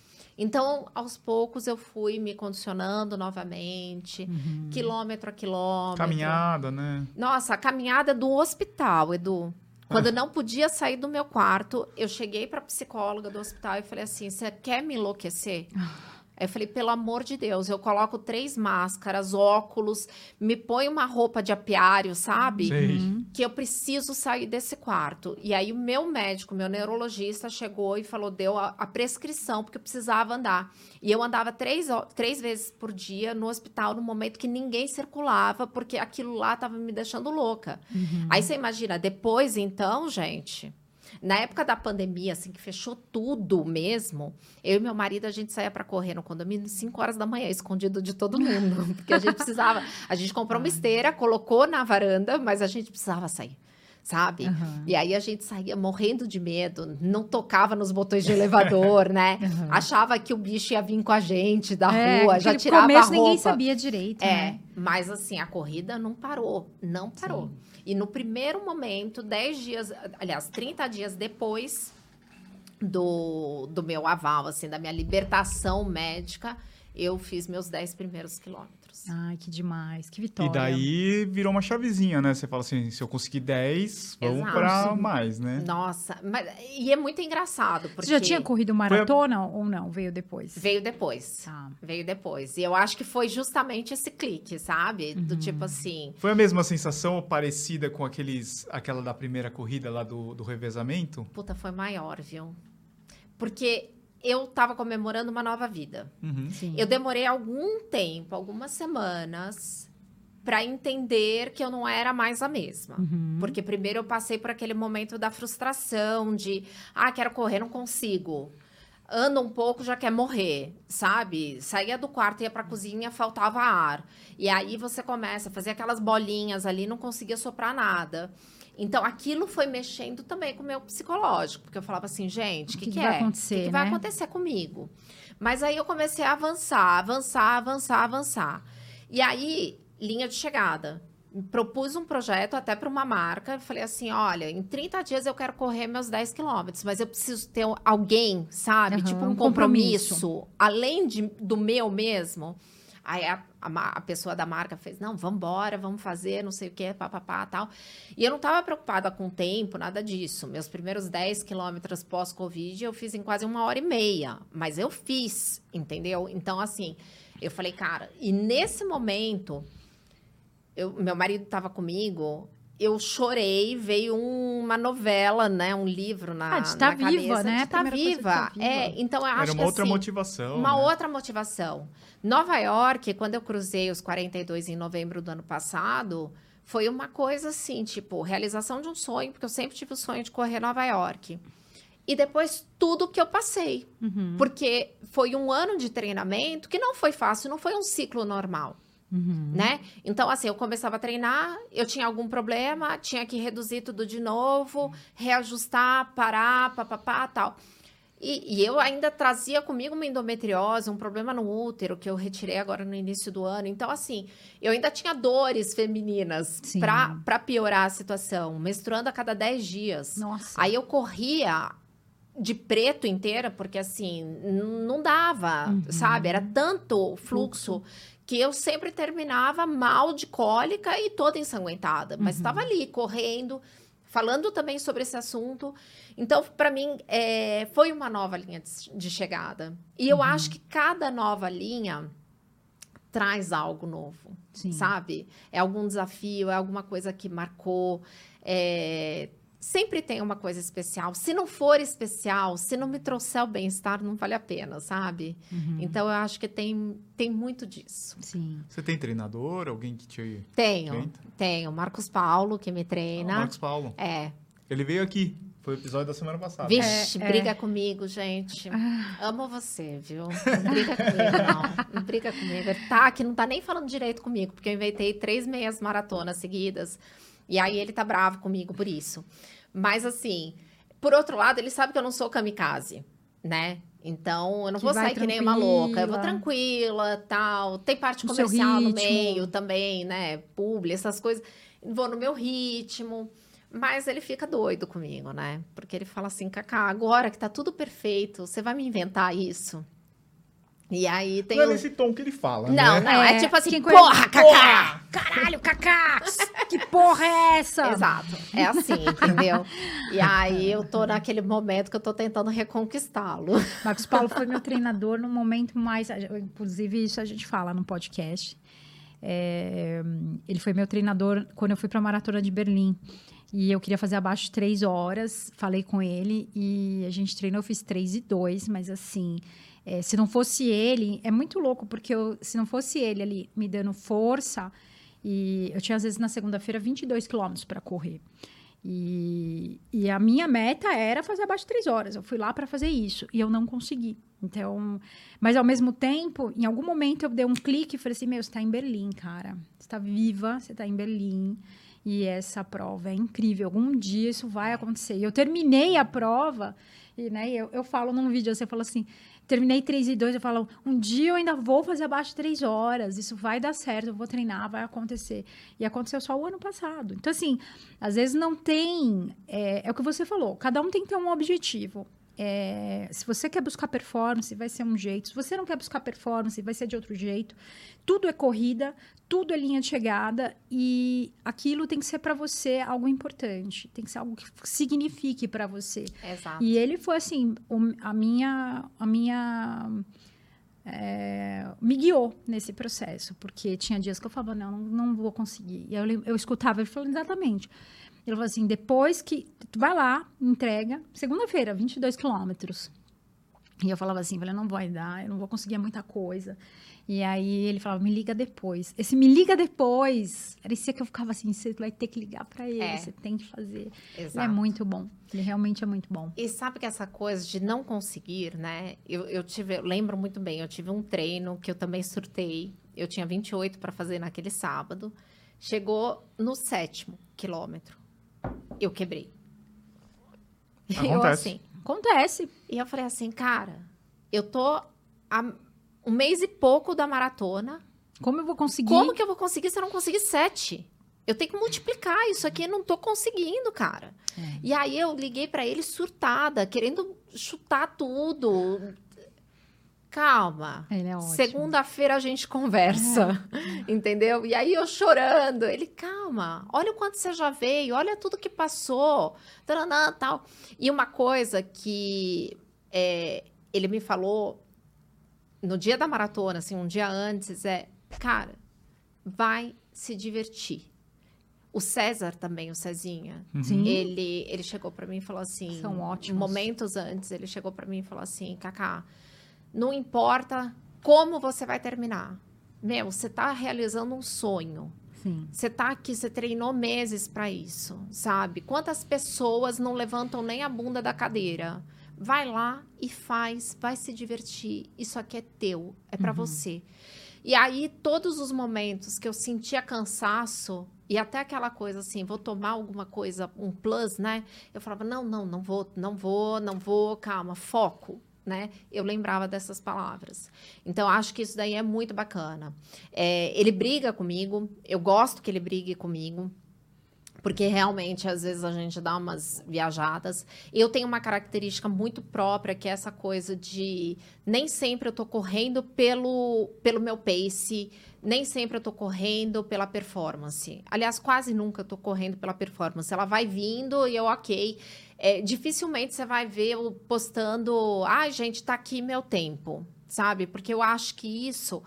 Então, aos poucos, eu fui me condicionando novamente, uhum. quilômetro a quilômetro. Caminhada, né? Nossa, a caminhada do hospital, Edu. Quando eu não podia sair do meu quarto, eu cheguei para a psicóloga do hospital e falei assim: você quer me enlouquecer? Aí eu falei, pelo amor de Deus, eu coloco três máscaras, óculos, me ponho uma roupa de apiário, sabe? Uhum. Que eu preciso sair desse quarto. E aí o meu médico, meu neurologista, chegou e falou, deu a, a prescrição, porque eu precisava andar. E eu andava três, três vezes por dia no hospital, no momento que ninguém circulava, porque aquilo lá estava me deixando louca. Uhum. Aí você imagina, depois então, gente Na época da pandemia, assim, que fechou tudo mesmo, eu e meu marido, a gente saía para correr no condomínio 5 horas da manhã, escondido de todo mundo. Porque a gente precisava. A gente comprou uma esteira, colocou na varanda, mas a gente precisava sair sabe? Uhum. E aí a gente saía morrendo de medo, não tocava nos botões de elevador, né? Uhum. Achava que o bicho ia vir com a gente da é, rua, já tirava começo, a roupa. ninguém sabia direito, é, né? Mas assim, a corrida não parou, não parou. Sim. E no primeiro momento, 10 dias, aliás, 30 dias depois do, do meu aval, assim, da minha libertação médica, eu fiz meus 10 primeiros quilômetros. Ai, que demais, que vitória. E daí virou uma chavezinha, né? Você fala assim, se eu conseguir 10, vamos para mais, né? Nossa, mas, e é muito engraçado, porque... Você já tinha corrido maratona a... ou não? Veio depois? Veio depois. Tá. Veio depois. E eu acho que foi justamente esse clique, sabe? Uhum. Do tipo assim... Foi a mesma sensação parecida com aqueles, aquela da primeira corrida lá do, do revezamento? Puta, foi maior, viu? Porque eu estava comemorando uma nova vida. Uhum. Eu demorei algum tempo, algumas semanas, para entender que eu não era mais a mesma. Uhum. Porque primeiro eu passei por aquele momento da frustração de, ah, quero correr, não consigo. Anda um pouco, já quer morrer, sabe? Saía do quarto, ia para a cozinha, faltava ar. E aí você começa a fazer aquelas bolinhas ali, não conseguia soprar nada. Então, aquilo foi mexendo também com o meu psicológico, porque eu falava assim, gente, o que, que, que, que, vai é? acontecer? O que, né? vai acontecer comigo? Mas aí eu comecei a avançar, avançar, avançar, avançar. E aí, linha de chegada. Propus um projeto até para uma marca. Falei assim: olha, em 30 dias eu quero correr meus 10 quilômetros, mas eu preciso ter alguém, sabe? Uhum, tipo um compromisso, compromisso. além de, do meu mesmo. Aí a, a, a, pessoa da marca fez, não, vamos embora, vamos fazer, não sei o que, papapá, tal. E eu não estava preocupada com o tempo, nada disso. Meus primeiros 10 quilômetros pós-Covid eu fiz em quase uma hora e meia. Mas eu fiz, entendeu? Então, assim, eu falei, cara, e nesse momento, eu, meu marido estava comigo, eu chorei, veio uma novela, né, um livro na, ah, de tá na viva, cabeça, né? De tá viva. tá viva. É, então eu acho Era uma que, outra assim, motivação. Uma né? outra motivação. Nova York, quando eu cruzei os 42 em novembro do ano passado, foi uma coisa assim, tipo, realização de um sonho, porque eu sempre tive o sonho de correr Nova York. E depois tudo que eu passei. Uhum. Porque foi um ano de treinamento que não foi fácil, não foi um ciclo normal. Uhum. Né? Então, assim, eu começava a treinar, eu tinha algum problema, tinha que reduzir tudo de novo, reajustar, parar, papapá, tal. E, e, eu ainda trazia comigo uma endometriose, um problema no útero, que eu retirei agora no início do ano. Então, assim, eu ainda tinha dores femininas para piorar a situação, menstruando a cada 10 dias. Nossa. Aí eu corria de preto inteira, porque assim, não dava, uhum. sabe? Era tanto fluxo, fluxo, que eu sempre terminava mal de cólica e toda ensanguentada. Mas estava uhum. ali, correndo falando também sobre esse assunto. Então, para mim, é, foi uma nova linha de, de chegada. E eu uhum. acho que cada nova linha traz algo novo, Sim. sabe? É algum desafio, é alguma coisa que marcou. É, sempre tem uma coisa especial. Se não for especial, se não me trouxer o bem-estar, não vale a pena, sabe? Uhum. Então eu acho que tem, tem muito disso. Sim. Você tem treinador? Alguém que te. Tenho, tenho. Marcos Paulo, que me treina. Ah, Marcos Paulo. É. Ele veio aqui. Foi o episódio da semana passada. Vixe, é, briga é. comigo, gente. Ah. Amo você, viu? Não briga comigo, não. Não briga comigo. Ele tá que não tá nem falando direito comigo, porque eu inventei três meias maratonas seguidas. E aí ele tá bravo comigo por isso. Mas assim, por outro lado, ele sabe que eu não sou kamikaze, né? Então, eu não que vou sair que nem uma louca. Eu vou tranquila, tal. Tem parte no comercial no meio também, né? Publi, essas coisas. Vou no meu ritmo. Mas ele fica doido comigo, né? Porque ele fala assim, Cacá, agora que tá tudo perfeito, você vai me inventar isso? E aí tem. Não é nesse tom que ele fala. Não, né? não, é, é tipo assim, porra, Cacá! Caralho, Cacá! que porra é essa? Exato. É assim, entendeu? E aí eu tô naquele momento que eu tô tentando reconquistá-lo. Marcos Paulo foi meu treinador no momento mais. Inclusive, isso a gente fala no podcast. É, ele foi meu treinador quando eu fui para a maratona de Berlim. E eu queria fazer abaixo de três horas. Falei com ele e a gente treinou, eu fiz três e dois, mas assim. É, se não fosse ele, é muito louco, porque eu, se não fosse ele ali me dando força, e eu tinha às vezes na segunda-feira 22 quilômetros para correr. E, e a minha meta era fazer abaixo de três horas. Eu fui lá para fazer isso e eu não consegui. Então, mas ao mesmo tempo, em algum momento eu dei um clique e falei assim: Meu, você está em Berlim, cara. Você está viva, você está em Berlim. E essa prova é incrível. Algum dia isso vai acontecer. E eu terminei a prova, e né, eu, eu falo num vídeo, você fala assim: terminei 3 e 2, eu falo, um dia eu ainda vou fazer abaixo de 3 horas, isso vai dar certo, eu vou treinar, vai acontecer. E aconteceu só o ano passado. Então, assim, às vezes não tem. É, é o que você falou, cada um tem que ter um objetivo. É, se você quer buscar performance, vai ser um jeito. Se você não quer buscar performance, vai ser de outro jeito. Tudo é corrida, tudo é linha de chegada e aquilo tem que ser para você algo importante. Tem que ser algo que signifique para você. Exato. E ele foi assim, a minha, a minha é, me guiou nesse processo, porque tinha dias que eu falava não, não vou conseguir. E eu, eu escutava ele falando exatamente. Ele falou assim: depois que. Tu vai lá, entrega, segunda-feira, 22 quilômetros. E eu falava assim: falei, não vai dar, eu não vou conseguir muita coisa. E aí ele falava, me liga depois. Esse me liga depois, parecia que eu ficava assim, você vai ter que ligar para ele, é. você tem que fazer. Exato. Ele é muito bom, ele realmente é muito bom. E sabe que essa coisa de não conseguir, né? Eu, eu tive, eu lembro muito bem, eu tive um treino que eu também surtei, eu tinha 28 para fazer naquele sábado. Chegou no sétimo quilômetro eu quebrei. Acontece. Eu assim, acontece. E eu falei assim, cara, eu tô há um mês e pouco da maratona. Como eu vou conseguir? Como que eu vou conseguir se eu não conseguir sete? Eu tenho que multiplicar isso aqui, eu não tô conseguindo, cara. É. E aí eu liguei para ele surtada, querendo chutar tudo, calma. Ele é Segunda-feira a gente conversa, é. entendeu? E aí eu chorando, ele, calma, olha o quanto você já veio, olha tudo que passou, taranã, tal. E uma coisa que é, ele me falou no dia da maratona, assim, um dia antes, é, cara, vai se divertir. O César também, o Cezinha, uhum. ele, ele chegou para mim e falou assim... São ótimos. Momentos antes, ele chegou para mim e falou assim, Cacá, não importa como você vai terminar. Meu, você está realizando um sonho. Sim. Você está aqui, você treinou meses para isso, sabe? Quantas pessoas não levantam nem a bunda da cadeira? Vai lá e faz, vai se divertir. Isso aqui é teu, é para uhum. você. E aí, todos os momentos que eu sentia cansaço, e até aquela coisa assim, vou tomar alguma coisa, um plus, né? Eu falava, não, não, não vou, não vou, não vou, calma, foco né? Eu lembrava dessas palavras. Então, acho que isso daí é muito bacana. É, ele briga comigo, eu gosto que ele brigue comigo. Porque realmente, às vezes, a gente dá umas viajadas. Eu tenho uma característica muito própria, que é essa coisa de nem sempre eu tô correndo pelo, pelo meu pace, nem sempre eu tô correndo pela performance. Aliás, quase nunca eu tô correndo pela performance. Ela vai vindo e eu, ok é, dificilmente você vai ver eu postando, ai, ah, gente, tá aqui meu tempo, sabe? Porque eu acho que isso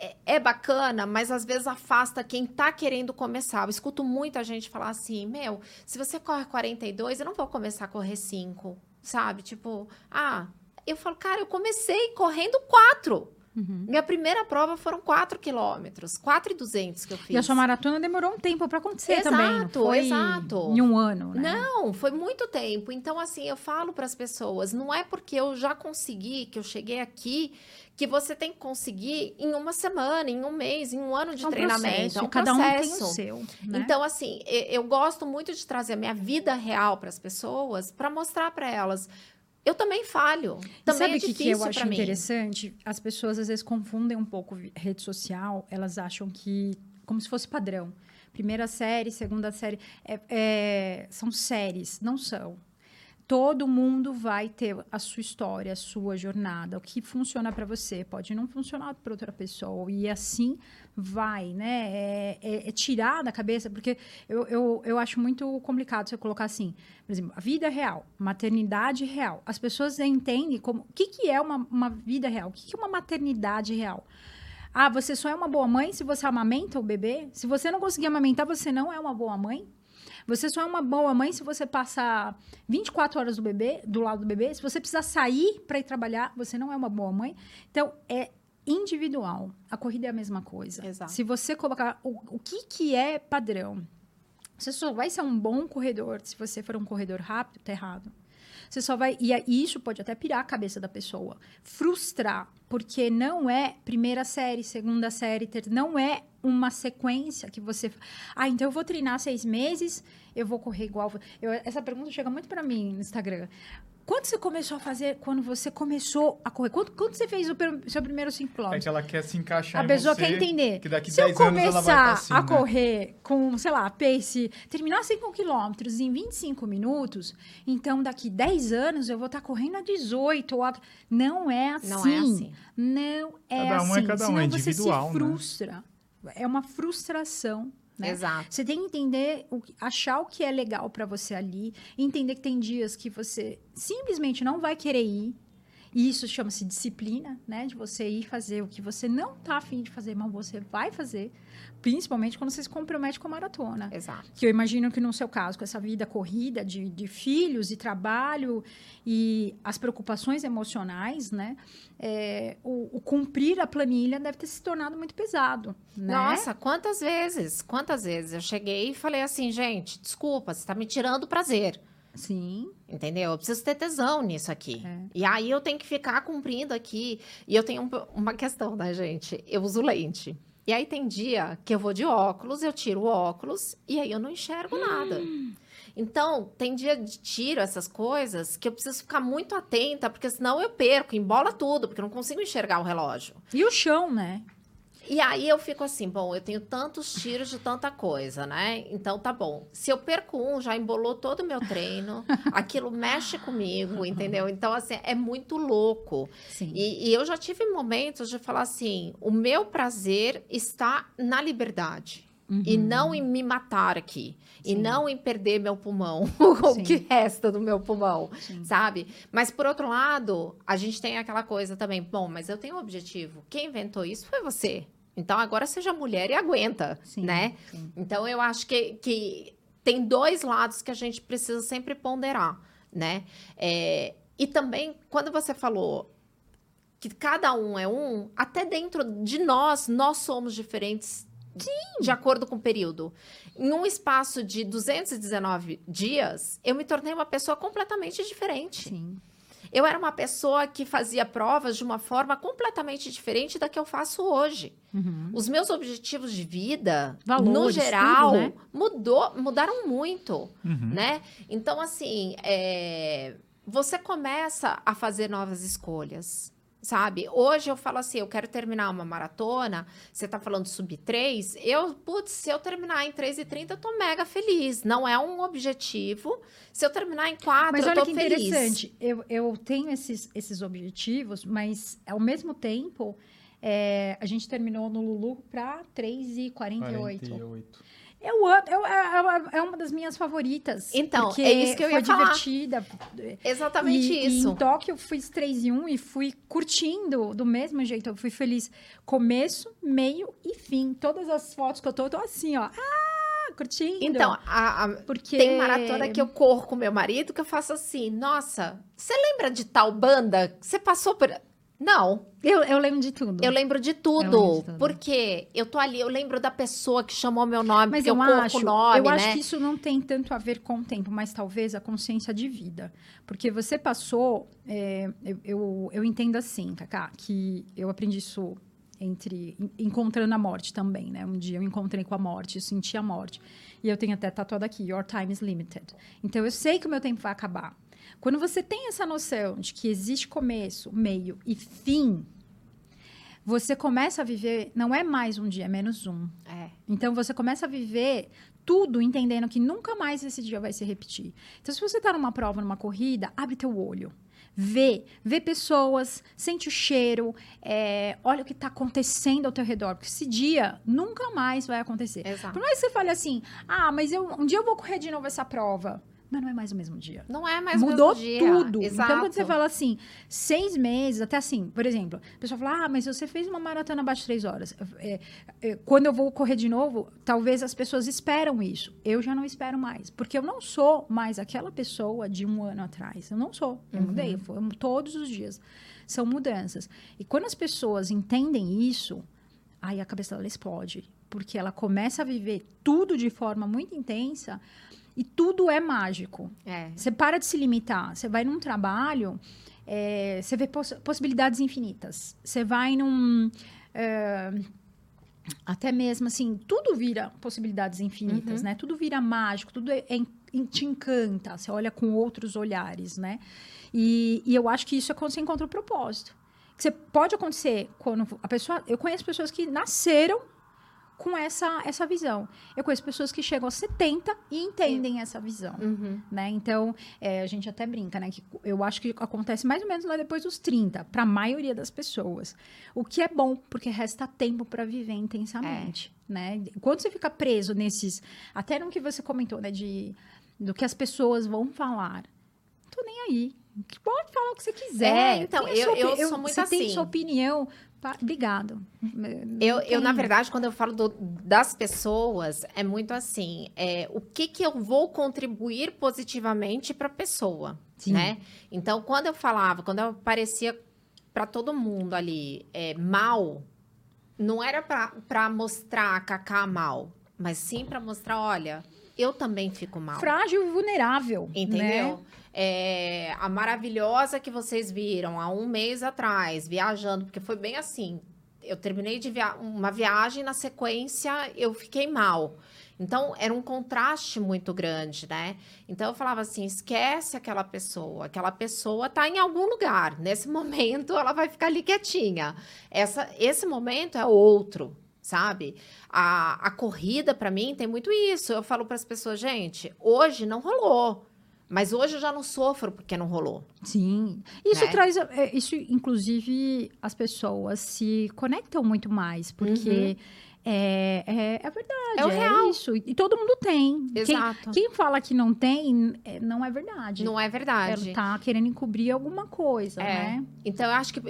é, é, bacana, mas às vezes afasta quem tá querendo começar. Eu escuto muita gente falar assim: meu, se você corre 42, eu não vou começar a correr 5, sabe? Tipo, ah, eu falo, cara, eu comecei correndo 4. Uhum. Minha primeira prova foram 4 quilômetros, 4,200 que eu fiz. E a sua maratona demorou um tempo para acontecer exato, também. Exato, foi exato. Em um ano, né? Não, foi muito tempo. Então, assim, eu falo para as pessoas: não é porque eu já consegui, que eu cheguei aqui, que você tem que conseguir em uma semana, em um mês, em um ano de é um treinamento. Processo, é um cada processo. um tem o seu. Né? Então, assim, eu gosto muito de trazer a minha vida real para as pessoas, para mostrar para elas eu também falho. Também sabe o que, que eu acho interessante? As pessoas às vezes confundem um pouco rede social. Elas acham que como se fosse padrão. Primeira série, segunda série, é, é, são séries, não são. Todo mundo vai ter a sua história, a sua jornada, o que funciona para você pode não funcionar para outra pessoa e assim vai, né? É, é, é, tirar da cabeça, porque eu, eu, eu acho muito complicado você colocar assim, por exemplo, a vida real, maternidade real. As pessoas entendem como. O que, que é uma, uma vida real? O que, que é uma maternidade real? Ah, você só é uma boa mãe se você amamenta o bebê? Se você não conseguir amamentar, você não é uma boa mãe? Você só é uma boa mãe se você passar 24 horas do bebê, do lado do bebê. Se você precisar sair para ir trabalhar, você não é uma boa mãe. Então, é individual. A corrida é a mesma coisa. Exato. Se você colocar o, o que, que é padrão, Você só vai ser um bom corredor se você for um corredor rápido, tá errado. Você só vai. E isso pode até pirar a cabeça da pessoa. Frustrar, porque não é primeira série, segunda série, terceira. Não é uma sequência que você. Ah, então eu vou treinar seis meses, eu vou correr igual. Eu, essa pergunta chega muito para mim no Instagram. Quando você começou a fazer, quando você começou a correr? Quando, quando você fez o seu primeiro 5 km? É que ela quer se encaixar A pessoa você, quer entender. Que daqui se 10 eu começar anos ela vai estar assim, a né? correr com, sei lá, pace, terminar 5 km em 25 minutos, então daqui 10 anos eu vou estar correndo a 18 ou a... Não é assim. Não é assim. Não é cada um assim. É cada um, Senão é você individual, se frustra. Né? É uma frustração né? Exato. Você tem que entender, o, achar o que é legal para você ali, entender que tem dias que você simplesmente não vai querer ir. E isso chama-se disciplina, né? De você ir fazer o que você não tá afim de fazer, mas você vai fazer. Principalmente quando você se compromete com a maratona. Exato. Que eu imagino que no seu caso, com essa vida corrida de, de filhos e trabalho e as preocupações emocionais, né? É, o, o, cumprir a planilha deve ter se tornado muito pesado. Né? Nossa, quantas vezes? Quantas vezes? Eu cheguei e falei assim, gente, desculpa, você está me tirando o prazer. Sim. Entendeu? Eu preciso ter tesão nisso aqui. É. E aí eu tenho que ficar cumprindo aqui. E eu tenho um, uma questão, né, gente? Eu uso lente. E aí tem dia que eu vou de óculos, eu tiro o óculos e aí eu não enxergo hum. nada. Então, tem dia de tiro, essas coisas, que eu preciso ficar muito atenta, porque senão eu perco, embola tudo, porque eu não consigo enxergar o relógio. E o chão, né? E aí eu fico assim, bom, eu tenho tantos tiros de tanta coisa, né? Então tá bom. Se eu perco um, já embolou todo o meu treino, aquilo mexe comigo, entendeu? Então, assim, é muito louco. E, e, eu já tive momentos de falar assim: o meu prazer está na liberdade. Uhum. E não em me matar aqui. Sim. E não em perder meu pulmão, o que resta do meu pulmão, Sim. sabe? Mas, por outro lado, a gente tem aquela coisa também. Bom, mas eu tenho um objetivo. Quem inventou isso foi você. Então, agora seja mulher e aguenta, sim, né? Sim. Então, eu acho que, que tem dois lados que a gente precisa sempre ponderar, né? É, e também, quando você falou que cada um é um, até dentro de nós, nós somos diferentes Sim. de acordo com o período. Em um espaço de 219 dias, eu me tornei uma pessoa completamente diferente. Sim. Eu era uma pessoa que fazia provas de uma forma completamente diferente da que eu faço hoje. Uhum. Os meus objetivos de vida, Valores, no geral, tudo, né? mudou, mudaram muito, uhum. né? Então, assim, é, você começa a fazer novas escolhas sabe? Hoje eu falo assim, eu quero terminar uma maratona, você tá falando sub 3, eu, putz, se eu terminar em 3 e 30, eu tô mega feliz. Não é um objetivo. Se eu terminar em 4, mas eu tô feliz. Mas olha que interessante, eu, eu tenho esses, esses objetivos, mas ao mesmo tempo, é, a gente terminou no Lulu para 3 e 48. 48. Eu amo, eu, é, é uma das minhas favoritas. Então, é isso que eu ia foi divertida. Exatamente e, isso. E em Tóquio eu fiz 3 e 1 e fui curtindo do mesmo jeito. Eu fui feliz começo, meio e fim. Todas as fotos que eu tô, eu tô assim, ó. Ah, curtindo. Então, a, a, porque... tem maratona que eu corro com meu marido que eu faço assim, nossa, você lembra de tal banda? Você passou por... Não. Eu, eu lembro de tudo. Eu lembro de tudo. Lembro de tudo. Porque eu tô ali, eu lembro da pessoa que chamou meu nome, mas eu, eu acho, o nome, Eu né? acho que isso não tem tanto a ver com o tempo, mas talvez a consciência de vida. Porque você passou, é, eu, eu, eu entendo assim, Cacá, que eu aprendi isso entre encontrando a morte também, né? Um dia eu encontrei com a morte, eu senti a morte. E eu tenho até tatuado aqui, your time is limited. Então eu sei que o meu tempo vai acabar. Quando você tem essa noção de que existe começo, meio e fim, você começa a viver, não é mais um dia, é menos um. É. Então você começa a viver tudo entendendo que nunca mais esse dia vai se repetir. Então, se você está numa prova, numa corrida, abre teu olho. Vê, vê pessoas, sente o cheiro, é, olha o que está acontecendo ao teu redor, porque esse dia nunca mais vai acontecer. Exato. Por mais que você fale assim, ah, mas eu, um dia eu vou correr de novo essa prova mas não é mais o mesmo dia. Não é mais Mudou o mesmo dia. Mudou tudo. Exato. Então, quando você fala assim, seis meses, até assim, por exemplo, a pessoa fala, ah, mas você fez uma maratona abaixo de três horas. É, é, quando eu vou correr de novo, talvez as pessoas esperam isso. Eu já não espero mais. Porque eu não sou mais aquela pessoa de um ano atrás. Eu não sou. Eu uhum. mudei. Eu, todos os dias. São mudanças. E quando as pessoas entendem isso, aí a cabeça dela explode porque ela começa a viver tudo de forma muito intensa e tudo é mágico. É. Você para de se limitar. Você vai num trabalho, é, você vê poss possibilidades infinitas. Você vai num. É, até mesmo assim, tudo vira possibilidades infinitas, Uhum. né? Tudo vira mágico, tudo é, é- te encanta. Você olha com outros olhares, né? E, e eu acho que isso é quando você encontra o propósito. Que você pode acontecer quando a pessoa. Eu conheço pessoas que nasceram com essa, essa visão. Eu conheço pessoas que chegam aos 70 e entendem essa visão Uhum. né? Então, é, a gente até brinca, né? Que eu acho que acontece mais ou menos lá depois dos 30, para a maioria das pessoas. O que é bom, porque resta tempo para viver intensamente, né? Quando você fica preso nesses, até no que você comentou, né? De do que as pessoas vão falar, não tô nem aí. Pode falar o que você quiser. É, então, Tem eu- sua eu opi- sou muito Você tem assim. sua opinião. Pá, Obrigado. Eu, eu, na verdade, quando eu falo do- das pessoas, é muito assim: é, o que, que eu vou contribuir positivamente para a pessoa, Sim. né? Então, quando eu falava, quando eu aparecia para todo mundo ali é, mal, não era para mostrar a Cacá mal, mas sim para mostrar: olha, eu também fico mal. Frágil e vulnerável. né? É, a maravilhosa que vocês viram há um mês atrás, viajando, porque foi bem assim. Eu terminei de via uma viagem, na sequência eu fiquei mal. Então, era um contraste muito grande, né? Então, eu falava assim: esquece aquela pessoa. Aquela pessoa tá em algum lugar. Nesse momento, ela vai ficar ali quietinha. Essa, esse momento é outro, sabe? A, a corrida, para mim, tem muito isso. Eu falo para as pessoas: gente, hoje não rolou. Mas hoje eu já não sofro porque não rolou. Sim. Isso Né? traz. é, Isso, inclusive, as pessoas se conectam muito mais, porque é, é, é verdade. Uhum. É o real. isso. E todo mundo tem. Quem, Exato. quem fala que não tem, é, não é verdade. Não é verdade. Ela tá querendo encobrir alguma coisa, É. né? Então, eu acho que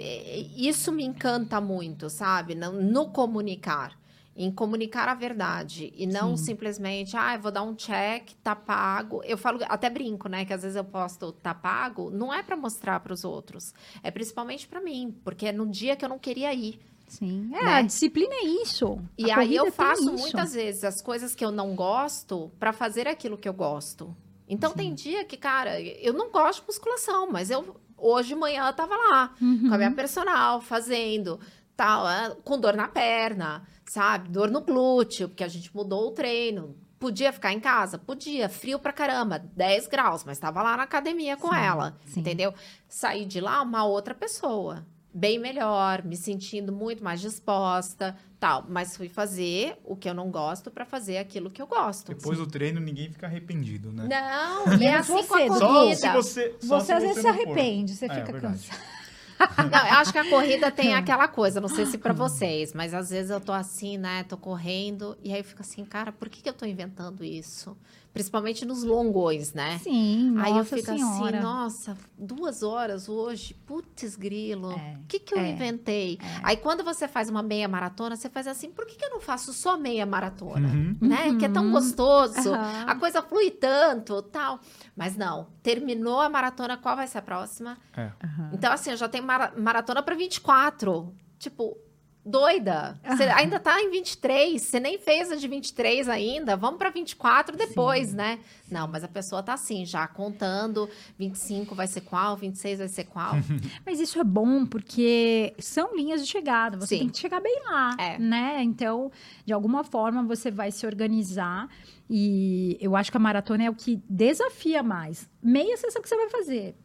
isso me encanta muito, sabe? No, no comunicar. Em comunicar a verdade. E não Sim. simplesmente, ah, vou dar um check, tá pago. Eu falo, até brinco, né? Que às vezes eu posto tá pago. Não é para mostrar para os outros. É principalmente para mim. Porque é no dia que eu não queria ir. Sim. É, Né? a disciplina é isso. E A aí eu faço muitas vezes as coisas que eu não gosto para fazer aquilo que eu gosto. Então tem dia que, cara, eu não gosto de musculação, mas eu hoje de manhã eu tava lá Uhum. com a minha personal fazendo tal, ah, com dor na perna, sabe? Dor no glúteo, porque a gente mudou o treino. Podia ficar em casa? Podia. Frio pra caramba, 10 graus, mas tava lá na academia com Sim, ela, sim. entendeu? Saí de lá uma outra pessoa, bem melhor, me sentindo muito mais disposta, tal. Mas fui fazer o que eu não gosto pra fazer aquilo que eu gosto. Depois do treino, ninguém fica arrependido, né? Não, e é assim com a você, corrida. Só se você. Só Você se às vezes se não for. arrepende, você É, fica verdade. cansado. Não, eu acho que a corrida tem aquela coisa, não sei se pra vocês, mas às vezes eu tô assim, né, tô correndo, e aí eu fico assim, cara, por que, que eu tô inventando isso? Principalmente nos longões, né? Sim, aí eu fico senhora. assim, nossa, duas horas hoje, putz grilo, o É, que que eu é, inventei? Aí quando você faz uma meia maratona, você faz assim, por que, que eu não faço só meia maratona? Uhum. Né? Que é tão gostoso, Aham. a coisa flui tanto, tal. Mas não, terminou a maratona, qual vai ser a próxima? É. Então, assim, eu já tenho mara- maratona para 24. Tipo, doida. Você ainda tá em 23, você nem fez a de 23 ainda. Vamos para 24 depois, né? Não, mas a pessoa tá assim, já contando. 25 vai ser qual, 26 vai ser qual. Mas isso é bom porque são linhas de chegada. Você Sim. tem que chegar bem lá, É. né? Então, de alguma forma, você vai se organizar. E eu acho que a maratona é o que desafia mais. Meia, você sabe o que você vai fazer.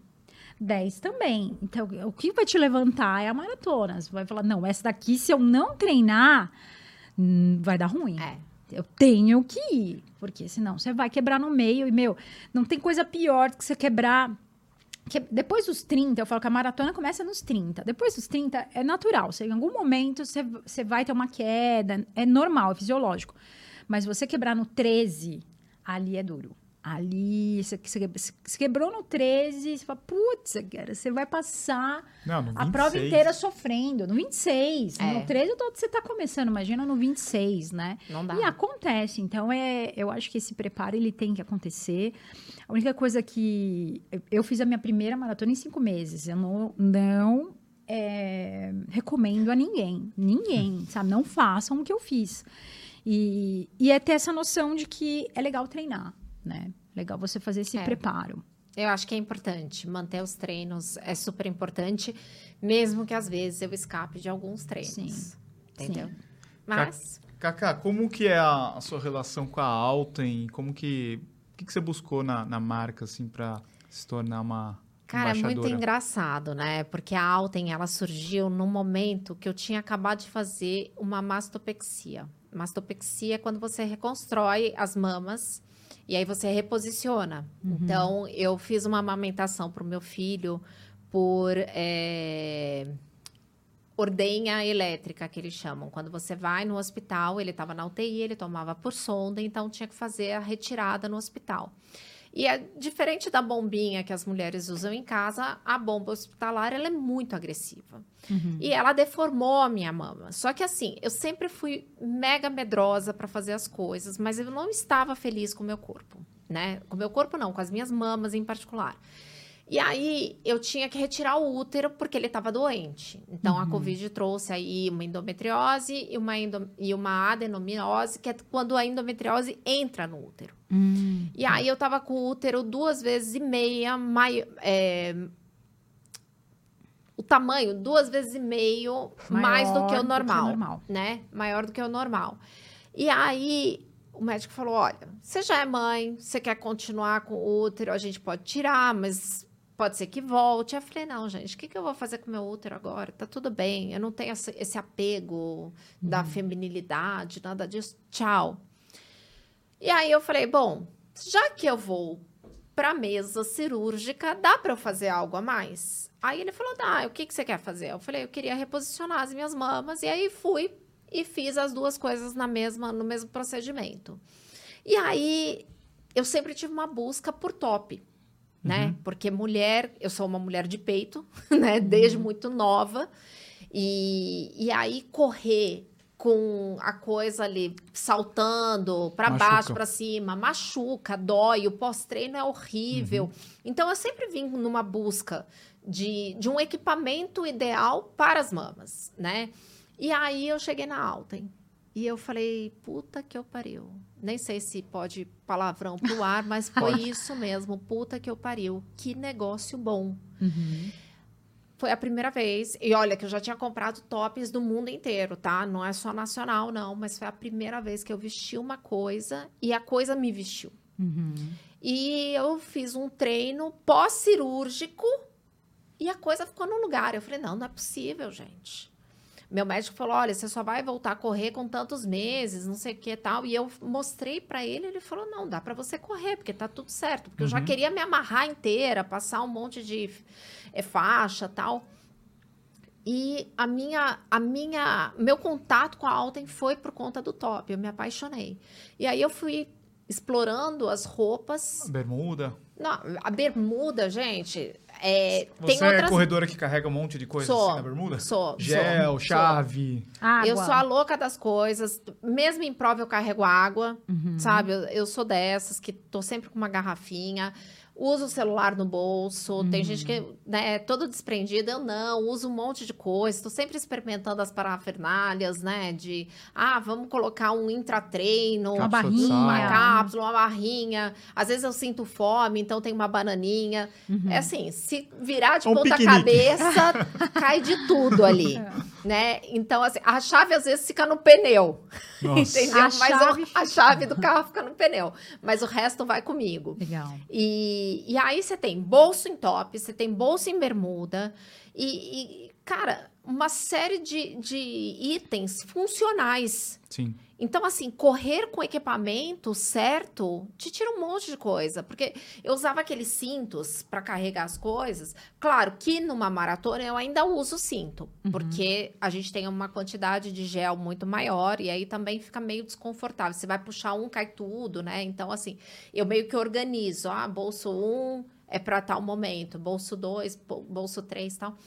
10 também. Então, o que vai te levantar é a maratona. Você vai falar, não, essa daqui, se eu não treinar, hum, vai dar ruim. É. Eu tenho que ir, porque senão você vai quebrar no meio. E, meu, não tem coisa pior do que você quebrar. que- depois dos 30, eu falo que a maratona começa nos 30. Depois dos 30, é natural. Você, em algum momento, você, você vai ter uma queda. É normal, é fisiológico. Mas você quebrar no 13, ali é duro. Ali, você, quebrou no 13, você fala, putz, cara, você vai passar Não, no 26. a prova inteira sofrendo. No 26. É. No 13, eu tô- você tá começando, imagina no 26, né? Não dá. E acontece, então é, eu acho que esse preparo ele tem que acontecer. A única coisa que eu- eu fiz a minha primeira maratona em cinco meses. Eu não, não é, recomendo a ninguém, ninguém, sabe? Não façam o que eu fiz. E, e é ter essa noção de que é legal treinar, né? Legal você fazer esse É. preparo. Eu acho que é importante manter os treinos, é super importante, mesmo que às vezes eu escape de alguns treinos. Sim. Entendeu? Sim. Mas Kaká, como que é a, a sua relação com a Alten? Como que... O que, que você buscou na, na marca, assim, para se tornar uma Cara, é muito engraçado, né? Porque a Alten, ela surgiu num momento que eu tinha acabado de fazer uma mastopexia. Mastopexia é quando você reconstrói as mamas e aí você reposiciona. Então, eu fiz uma amamentação para o meu filho por é, ordenha elétrica, que eles chamam. Quando você vai no hospital, ele estava na UTI, ele tomava por sonda, então tinha que fazer a retirada no hospital. E é diferente da bombinha que as mulheres usam em casa, a bomba hospitalar ela é muito agressiva. E ela deformou a minha mama. Só que assim, eu sempre fui mega medrosa para fazer as coisas, mas eu não estava feliz com o meu corpo, né? Com o meu corpo não, com as minhas mamas em particular. E aí eu tinha que retirar o útero porque ele estava doente. Então a Covid trouxe aí uma endometriose e uma, endo e uma adenomiose, que é quando a endometriose entra no útero. Hum. E aí eu tava com o útero duas vezes e meia, mai, é, o tamanho duas vezes e meio mais do que o normal, normal. né? Maior do que o normal. E aí o médico falou: olha, você já é mãe, você quer continuar com o útero, a gente pode tirar, mas pode ser que volte. Eu falei: não, gente, o que, que eu vou fazer com o meu útero agora? Tá tudo bem, eu não tenho esse, apego da feminilidade, nada disso. Tchau. E aí eu falei: bom, já que eu vou para mesa cirúrgica, dá para eu fazer algo a mais? Aí ele falou: dá, o que, que você quer fazer? Eu falei: eu queria reposicionar as minhas mamas. E aí fui e fiz as duas coisas na mesma, no mesmo procedimento. E aí eu sempre tive uma busca por top, né? Porque mulher, eu sou uma mulher de peito, né? Desde muito nova. E, e aí correr com a coisa ali saltando para baixo, para cima, machuca, dói, o pós-treino é horrível. Então eu sempre vim numa busca de, de um equipamento ideal para as mamas, né? E aí eu cheguei na Alten e eu falei, puta que eu pariu. Nem sei se pode palavrão pro ar, mas foi isso mesmo, puta que eu pariu. Que negócio bom. Uhum. Foi a primeira vez. E olha, que eu já tinha comprado tops do mundo inteiro, tá? Não é só nacional, não. Mas foi a primeira vez que eu vesti uma coisa e a coisa me vestiu. Uhum. E eu fiz um treino pós-cirúrgico e a coisa ficou no lugar. Eu falei, não, não é possível, gente. Meu médico falou, olha, você só vai voltar a correr com tantos meses, não sei o que tal. E eu mostrei pra ele, ele falou, não, dá pra você correr, porque tá tudo certo. Porque eu já queria me amarrar inteira, passar um monte de é, faixa tal. E a minha, a minha, meu contato com a Alten foi por conta do top. Eu me apaixonei. E aí eu fui explorando as roupas. Bermuda. Não, a bermuda, gente, é, tem Você é outras. corredora que carrega um monte de coisa Sou, assim na bermuda? sou, Gel, sou, chave. Água. Eu sou a louca das coisas. Mesmo em prova, eu carrego água, Uhum. sabe? Eu, eu sou dessas que tô sempre com uma garrafinha. Uso o celular no bolso. Tem Uhum. gente que né, é todo desprendida. Eu não. Uso um monte de coisa. Tô sempre experimentando as parafernálias, né? De, ah, vamos colocar um intratreino. Uma barrinha. Uma cápsula, uma barrinha. Às vezes eu sinto fome, então tem uma bananinha. Uhum. É assim, se virar de Um ponta piquenique. cabeça, cai de tudo ali. É. Né? Então, assim, a chave às vezes fica no pneu. Nossa. Entendeu? A Mas chave a chave do carro fica no pneu. Mas o resto vai comigo. Legal. E, e aí você tem bolso em top, você tem bolso em bermuda. E, e, cara, uma série de, de itens funcionais. Sim. Então, assim, correr com equipamento certo te tira um monte de coisa. Porque eu usava aqueles cintos para carregar as coisas. Claro que numa maratona eu ainda uso cinto, porque a gente tem uma quantidade de gel muito maior e aí também fica meio desconfortável. Você vai puxar um, cai tudo, né? Então, assim, eu meio que organizo. Ah, bolso 1 um é para tal momento, bolso 2, bolso 3 tal.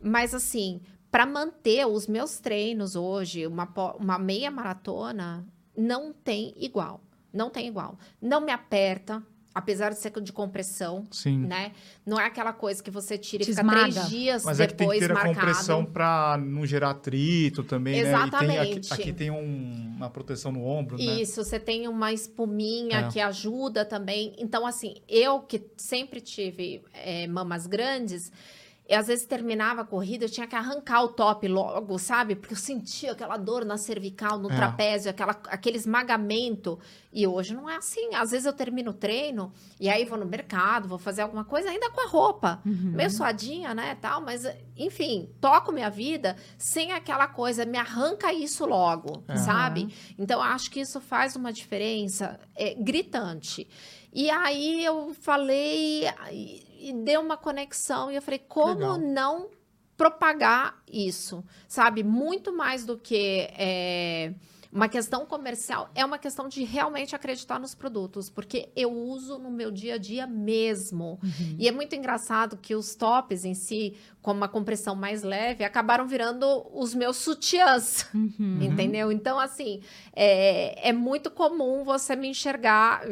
Mas, assim, para manter os meus treinos hoje, uma, uma meia maratona, não tem igual. Não tem igual. Não me aperta apesar de ser de compressão, Sim. né? Não é aquela coisa que você tira e fica esmaga. três dias Mas é que tem que depois ter a marcado. compressão para não gerar atrito também, né? E tem, Exatamente. aqui, aqui tem um- uma proteção no ombro, né? Isso, você tem uma espuminha É. que ajuda também. Então, assim, eu que sempre tive é, mamas grandes, eu às vezes terminava a corrida, eu tinha que arrancar o top logo, sabe? Porque eu sentia aquela dor na cervical, no É. trapézio, aquela, aquele esmagamento. E hoje não é assim. Às vezes eu termino o treino e aí vou no mercado, vou fazer alguma coisa ainda com a roupa. Uhum. Meio suadinha, né, tal, mas enfim, toco minha vida sem aquela coisa, me arranca isso logo, É. sabe? Então, acho que isso faz uma diferença é, gritante. E aí eu falei e, deu uma conexão e eu falei, como Legal. não propagar isso, sabe? Muito mais do que é, uma questão comercial, é uma questão de realmente acreditar nos produtos, porque eu uso no meu dia a dia mesmo. Uhum. E é muito engraçado que os tops em si, com uma compressão mais leve, acabaram virando os meus sutiãs. Uhum. Entendeu? Então, assim, é, é muito comum você me enxergar,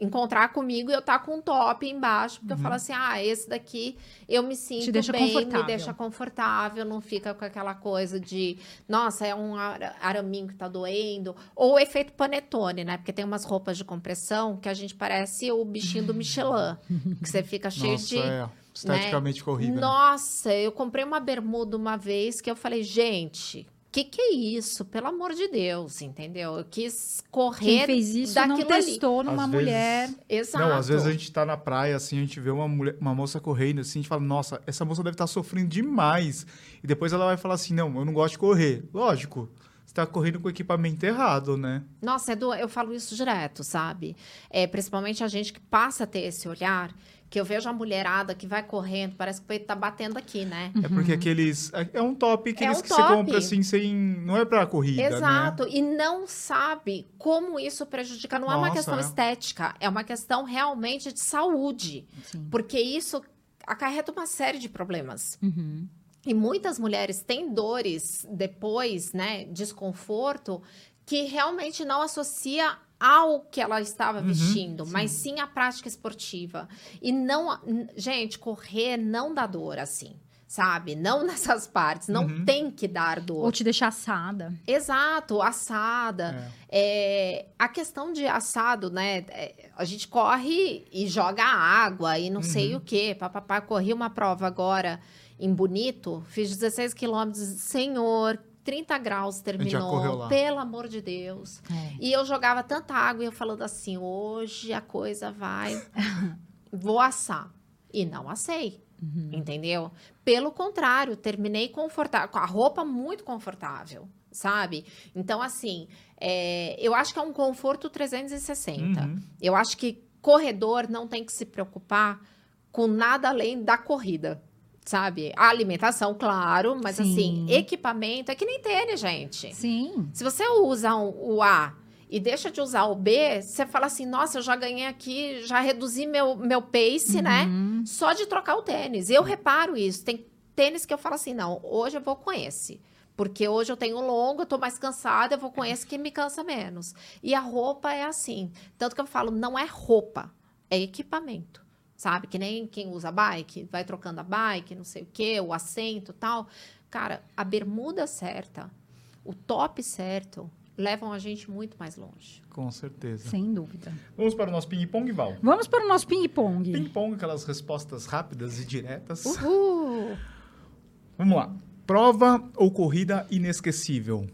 encontrar comigo e eu estar com um top embaixo, porque eu falo assim: ah, esse daqui eu me sinto deixa bem, me deixa confortável, não fica com aquela coisa de, nossa, é um ara- araminho que tá doendo. Ou o efeito panetone, né? Porque tem umas roupas de compressão que a gente parece o bichinho do Michelin, que você fica cheio Nossa, de. é. Esteticamente ficou horrível. né? Nossa, eu comprei uma bermuda uma vez que eu falei, gente, que, que é isso? Pelo amor de Deus, entendeu? Eu quis correr Quem fez isso não daquilo ali. testou numa Às vezes- mulher. Exato. Não, às vezes a gente tá na praia, assim, a gente vê uma, mulher, uma moça correndo, assim, a gente fala, nossa, essa moça deve estar sofrendo demais. E depois ela vai falar assim, não, eu não gosto de correr. Lógico, você tá correndo com o equipamento errado, né? Nossa, Edu, eu falo isso direto, sabe? É, principalmente a gente que passa a ter esse olhar, que eu vejo a mulherada que vai correndo, parece que o peito tá batendo aqui, né? É porque aqueles... É é um top que, É eles, um que você top. compra, assim, sem... Não é pra corrida, né? Exato, e não sabe como isso prejudica. Não é uma Nossa, questão é. estética, é uma questão realmente de saúde. Sim. Porque isso acarreta uma série de problemas. Uhum. E muitas mulheres têm dores depois, né, desconforto, que realmente não associa ao que ela estava Uhum, vestindo, mas sim à prática esportiva. E não, gente, correr não dá dor assim, sabe? Não nessas partes, não Uhum. tem que dar dor. Ou te deixar assada. Exato, assada. É, a questão de assado, né? é, a gente corre e joga água e não sei Uhum. o quê. Papapá, corri uma prova agora em Bonito, fiz 16 quilômetros. Senhor, 30 graus terminou. Pelo amor de Deus. É. E eu jogava tanta água e eu falando assim: hoje a coisa vai. Vou assar. E não assei. Uhum. Entendeu? Pelo contrário, terminei confortável, com a roupa muito confortável, sabe? Então, assim, é, eu acho que é um conforto 360. Uhum. Eu acho que corredor não tem que se preocupar com nada além da corrida, sabe? A alimentação, claro, mas Sim. assim, equipamento é que nem tênis, gente. Sim. Se você usa um- o A e deixa de usar o B, você fala assim: nossa, eu já ganhei aqui, já reduzi meu, meu pace, né? Uhum. Só de trocar o tênis. Eu reparo isso. Tem tênis que eu falo assim: não, hoje eu vou com esse. Porque hoje eu tenho longo, eu tô mais cansada, eu vou com esse que me cansa menos. E a roupa é assim. Tanto que eu falo, não é roupa, é equipamento. Sabe? Que nem quem usa bike, vai trocando a bike, não sei o quê, o assento tal. Cara, a bermuda certa, o top certo, levam a gente muito mais longe. Com certeza. Sem dúvida. Vamos para o nosso ping-pong, Val. Vamos para o nosso ping-pong. Ping-pong, aquelas respostas rápidas e diretas. Uhul! Vamos lá. Prova ou corrida inesquecível?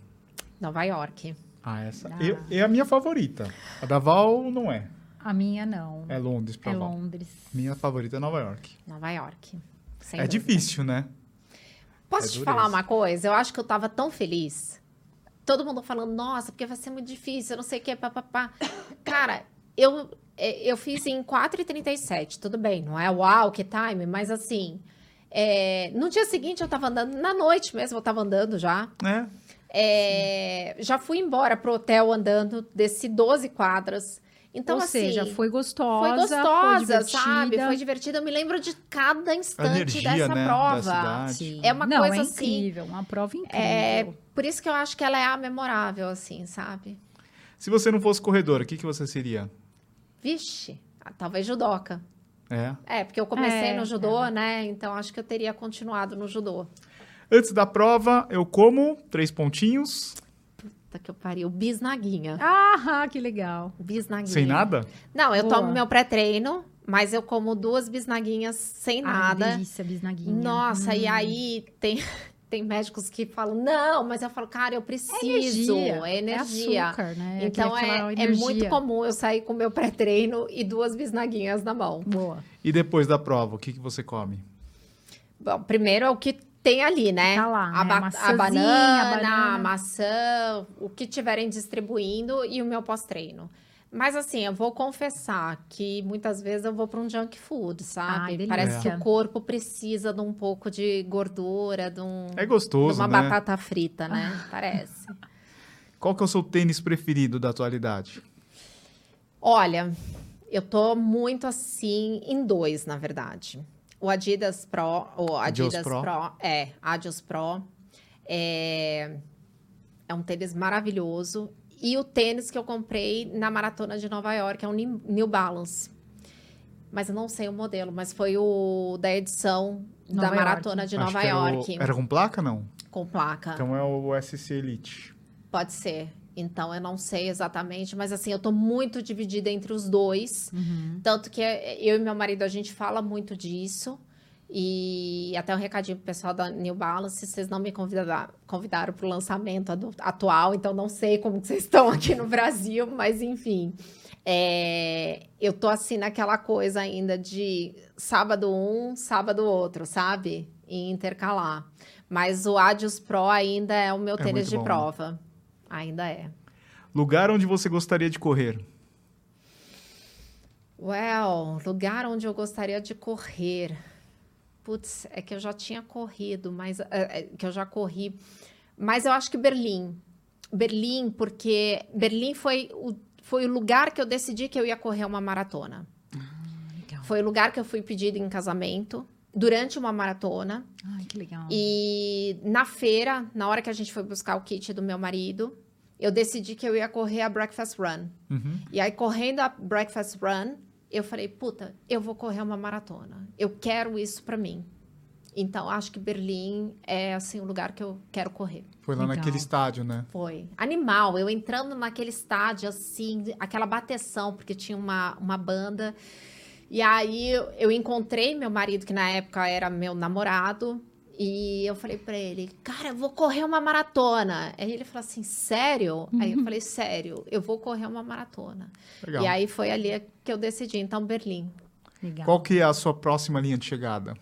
Nova York. Ah, essa Ah. eu- é a minha favorita. A da Val não é. A minha não. É Londres pra É. Londres. Minha favorita é Nova York. Nova York. É dúvida. difícil, né? Posso É te dureza. falar uma coisa? Eu acho que eu tava tão feliz. Todo mundo falando, nossa, porque vai ser muito difícil, eu não sei o que, papapá. Cara, eu, é, eu fiz em 4h37, tudo bem, não é uau, que time, mas assim, é, no dia seguinte eu tava andando, na noite mesmo eu tava andando já. É. É, já fui embora pro hotel andando, desci 12 quadras. Então, Ou assim, seja, foi gostosa, foi gostosa, foi sabe? Foi divertida. Eu me lembro de cada instante energia, dessa né, da prova. É uma Não, coisa é assim- incrível, uma prova incrível. É, por isso que eu acho que ela é a memorável, assim, sabe? Se você não fosse corredora, o que, que você seria? Vixe, Ah, talvez judoca. É. É, porque eu comecei É, no judô, é. né? Então acho que eu teria continuado no judô. Antes da prova, eu como três pontinhos, Puta que eu pariu. Bisnaguinha. Ah, que legal. Bisnaguinha. sem nada. Não, eu Boa. tomo meu pré-treino, mas eu como duas bisnaguinhas sem Ai, nada. delícia, bisnaguinha. Nossa, e Hum. aí tem, tem médicos que falam, não, mas eu falo, cara, eu preciso. energia. É energia. É açúcar, né? Então é, é energia. muito comum eu sair com meu pré-treino e duas bisnaguinhas na mão. Boa. E depois da prova, o que, que você come? Bom, primeiro é o que tem ali, né? Tá lá, a, né? ba- a banana, banana. a maçã, o que tiverem distribuindo e o meu pós-treino. Mas assim, eu vou confessar que muitas vezes eu vou para um junk food, sabe? Ai, Parece que o corpo precisa de um pouco de gordura, de, um, É de gostoso, uma né? batata frita, né? Parece. Qual que é o seu tênis preferido da atualidade? Olha, eu tô muito assim em dois, na verdade. O Adidas Pro, o Adios Adidas Pro. Pro, é, Adios Pro é, é um tênis maravilhoso e o tênis que eu comprei na maratona de Nova York é um New Balance. Mas eu não sei o modelo, mas foi o da edição Nova da York. maratona de Acho Nova que era o- York, Era com placa, não? com placa. Então é o SC Elite. Pode ser. Então eu não sei exatamente, mas assim, eu tô muito dividida entre os dois. Uhum. Tanto que eu e meu marido, a gente fala muito disso. E até um recadinho pro pessoal da New Balance, vocês não me convidaram, convidaram para o lançamento atual, então não sei como que vocês estão aqui no Brasil, mas enfim. É, eu tô assim naquela coisa ainda de sábado um, sábado outro, sabe? E intercalar. Mas o Adios Pro ainda é o meu É tênis de bom, né? prova. Ainda é. Lugar onde você gostaria de correr? Well, lugar onde eu gostaria de correr. Putz, é que eu já tinha corrido, mas é, é, que eu já corri. Mas eu acho que Berlim. Berlim, porque Berlim foi o, foi o lugar que eu decidi que eu ia correr uma maratona. Legal. Foi o lugar que eu fui pedido em casamento durante uma maratona. Ai, que legal. E na feira, na hora que a gente foi buscar o kit do meu marido, eu decidi que eu ia correr a Breakfast Run. Uhum. E aí, correndo a Breakfast Run, eu falei, puta, eu vou correr uma maratona. Eu quero isso pra mim. Então, acho que Berlim é, assim, o lugar que eu quero correr. Foi lá Legal. naquele estádio, né? Foi. Animal. Eu entrando naquele estádio, assim, aquela bateção, porque tinha uma, uma banda. E aí, eu encontrei meu marido, que na época era meu namorado. E eu falei pra ele, cara, eu vou correr uma maratona. Aí ele falou assim, sério? Aí eu falei, sério, eu vou correr uma maratona. Legal. E aí foi ali que eu decidi, então, Berlim. legal. Qual que é a sua próxima linha de chegada?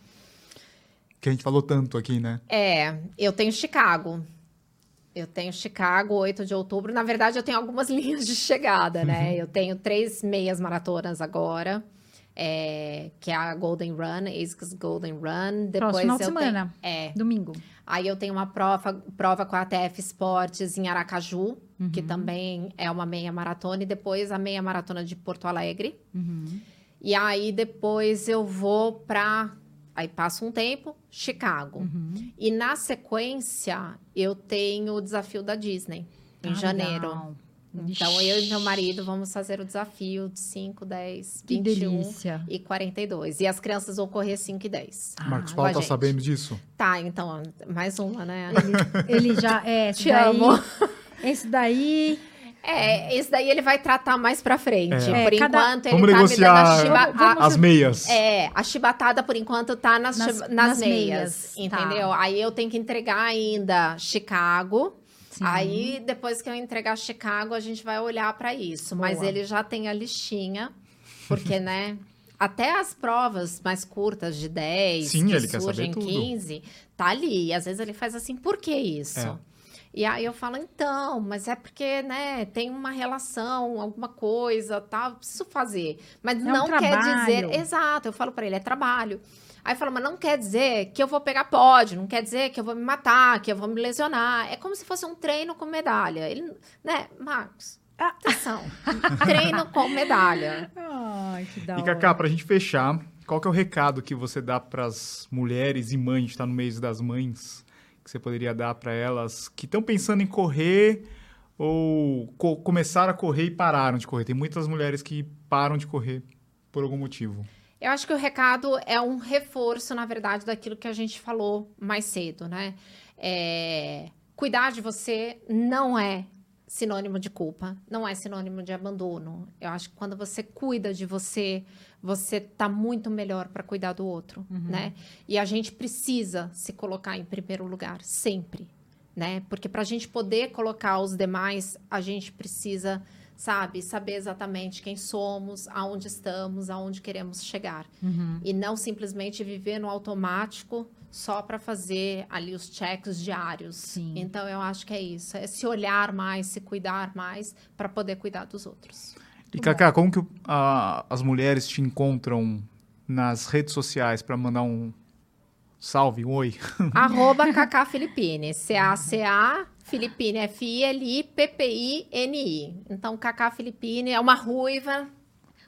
Que a gente falou tanto aqui, né? É, eu tenho Chicago. Eu tenho Chicago, 8 de outubro. Na verdade, eu tenho algumas linhas de chegada, né? Eu tenho três meias maratonas agora. É, que é a Golden Run, ASICS Golden Run. Depois final de semana. Tenho, é. Domingo. Aí eu tenho uma prova, prova com a ATF Esportes em Aracaju, que Uhum. também é uma meia maratona. E depois a meia maratona de Porto Alegre. Uhum. E aí depois eu vou pra. Aí passa um tempo, Chicago. Uhum. E na sequência, eu tenho o desafio da Disney, em Ah, janeiro. Então, eu e meu marido vamos fazer o desafio de 5, 10, Que 21 delícia. e 42. E as crianças vão correr 5 e 10. Ah, Marcos Paulo tá gente. sabendo disso? Tá, então, mais uma, né? Ele já é. Te daí, amo. Esse daí. É, esse daí ele vai tratar mais pra frente. É. Por É, cada- enquanto, ele Vamos tá negociar me dando a chiba- Vamos- vamos- a- As meias. É, a chibatada por enquanto tá nas, Nas- nas, nas meias, meias, tá. entendeu? Aí eu tenho que entregar ainda Chicago. Sim. Aí depois que eu entregar Chicago, a gente vai olhar para isso. Mas Boa. ele já tem a listinha, porque, né? Até as provas mais curtas de 10, Sim, que ele quer saber surgem tudo. 15, tá ali. E às vezes ele faz assim, por que isso? É. E aí eu falo, então, mas é porque, né, tem uma relação, alguma coisa, tal, eu preciso fazer. Mas um não quer dizer. Exato, eu falo para ele, é trabalho. Aí fala, mas não quer dizer que eu vou pegar pódio, não quer dizer que eu vou me matar, que eu vou me lesionar. É como se fosse um treino com medalha. Ele, né, Marcos? Atenção. treino com medalha. Ai, que da E hora. Cacá, pra gente fechar, qual que é o recado que você dá pras mulheres e mães, a gente tá no mês das mães, que você poderia dar pra elas que estão pensando em correr ou co- começaram a correr e pararam de correr? Tem muitas mulheres que param de correr. por algum motivo? Eu acho que o recado é um reforço, na verdade, daquilo que a gente falou mais cedo, né? É... Cuidar de você não é sinônimo de culpa, não é sinônimo de abandono. Eu acho que quando você cuida de você, você tá muito melhor para cuidar do outro, uhum. né? E a gente precisa se colocar em primeiro lugar, sempre, né? Porque para a gente poder colocar os demais, a gente precisa, sabe, saber exatamente quem somos, aonde estamos, aonde queremos chegar. Uhum. E não simplesmente viver no automático só para fazer ali os checks diários. Sim. Então eu acho que é isso, é se olhar mais, se cuidar mais para poder cuidar dos outros. E Cacá, como que uh, as mulheres te encontram nas redes sociais para mandar um salve, um oi? Arroba Cacá Filipine, C-A-C-A Filipine, F-I-L-I-P-P-I-N-I. Então, Cacá Filipine é uma ruiva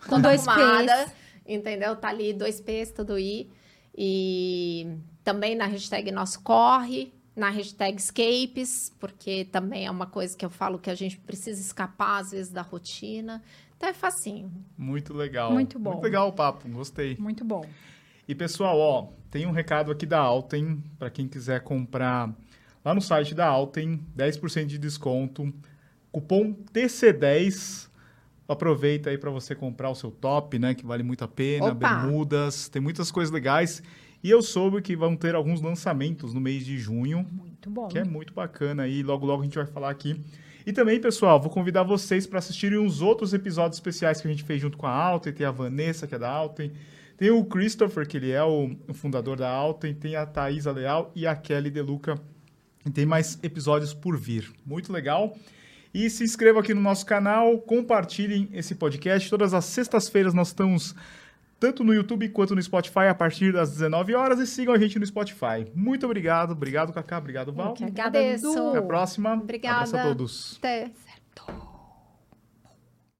com dois P's. Entendeu? Tá ali dois P's, tudo I. E também na hashtag Nosso Corre, na hashtag Escapes, porque também é uma coisa que eu falo que a gente precisa escapar, às vezes, da rotina. Então é facinho. Muito legal. Muito bom. Muito legal o papo, gostei. Muito bom. E pessoal, ó, tem um recado aqui da Alten, para quem quiser comprar lá no site da Alten, 10% de desconto. Cupom TC10 aproveita aí para você comprar o seu top, né? Que vale muito a pena, Opa. bermudas, tem muitas coisas legais. E eu soube que vão ter alguns lançamentos no mês de junho. Muito bom. Que é muito bacana e logo logo a gente vai falar aqui. E também, pessoal, vou convidar vocês para assistirem os outros episódios especiais que a gente fez junto com a Alten. Tem a Vanessa, que é da Alten. Tem o Christopher, que ele é o, o fundador da Alten. Tem a Thaisa Leal e a Kelly Deluca. E tem mais episódios por vir. Muito legal. E se inscrevam aqui no nosso canal, compartilhem esse podcast. Todas as sextas-feiras nós estamos tanto no YouTube quanto no Spotify a partir das 19 horas e sigam a gente no Spotify. Muito obrigado, obrigado Cacá, obrigado Val. Eu que agradeço. Até a próxima. Obrigada. Abraço a todos. Até. Certo.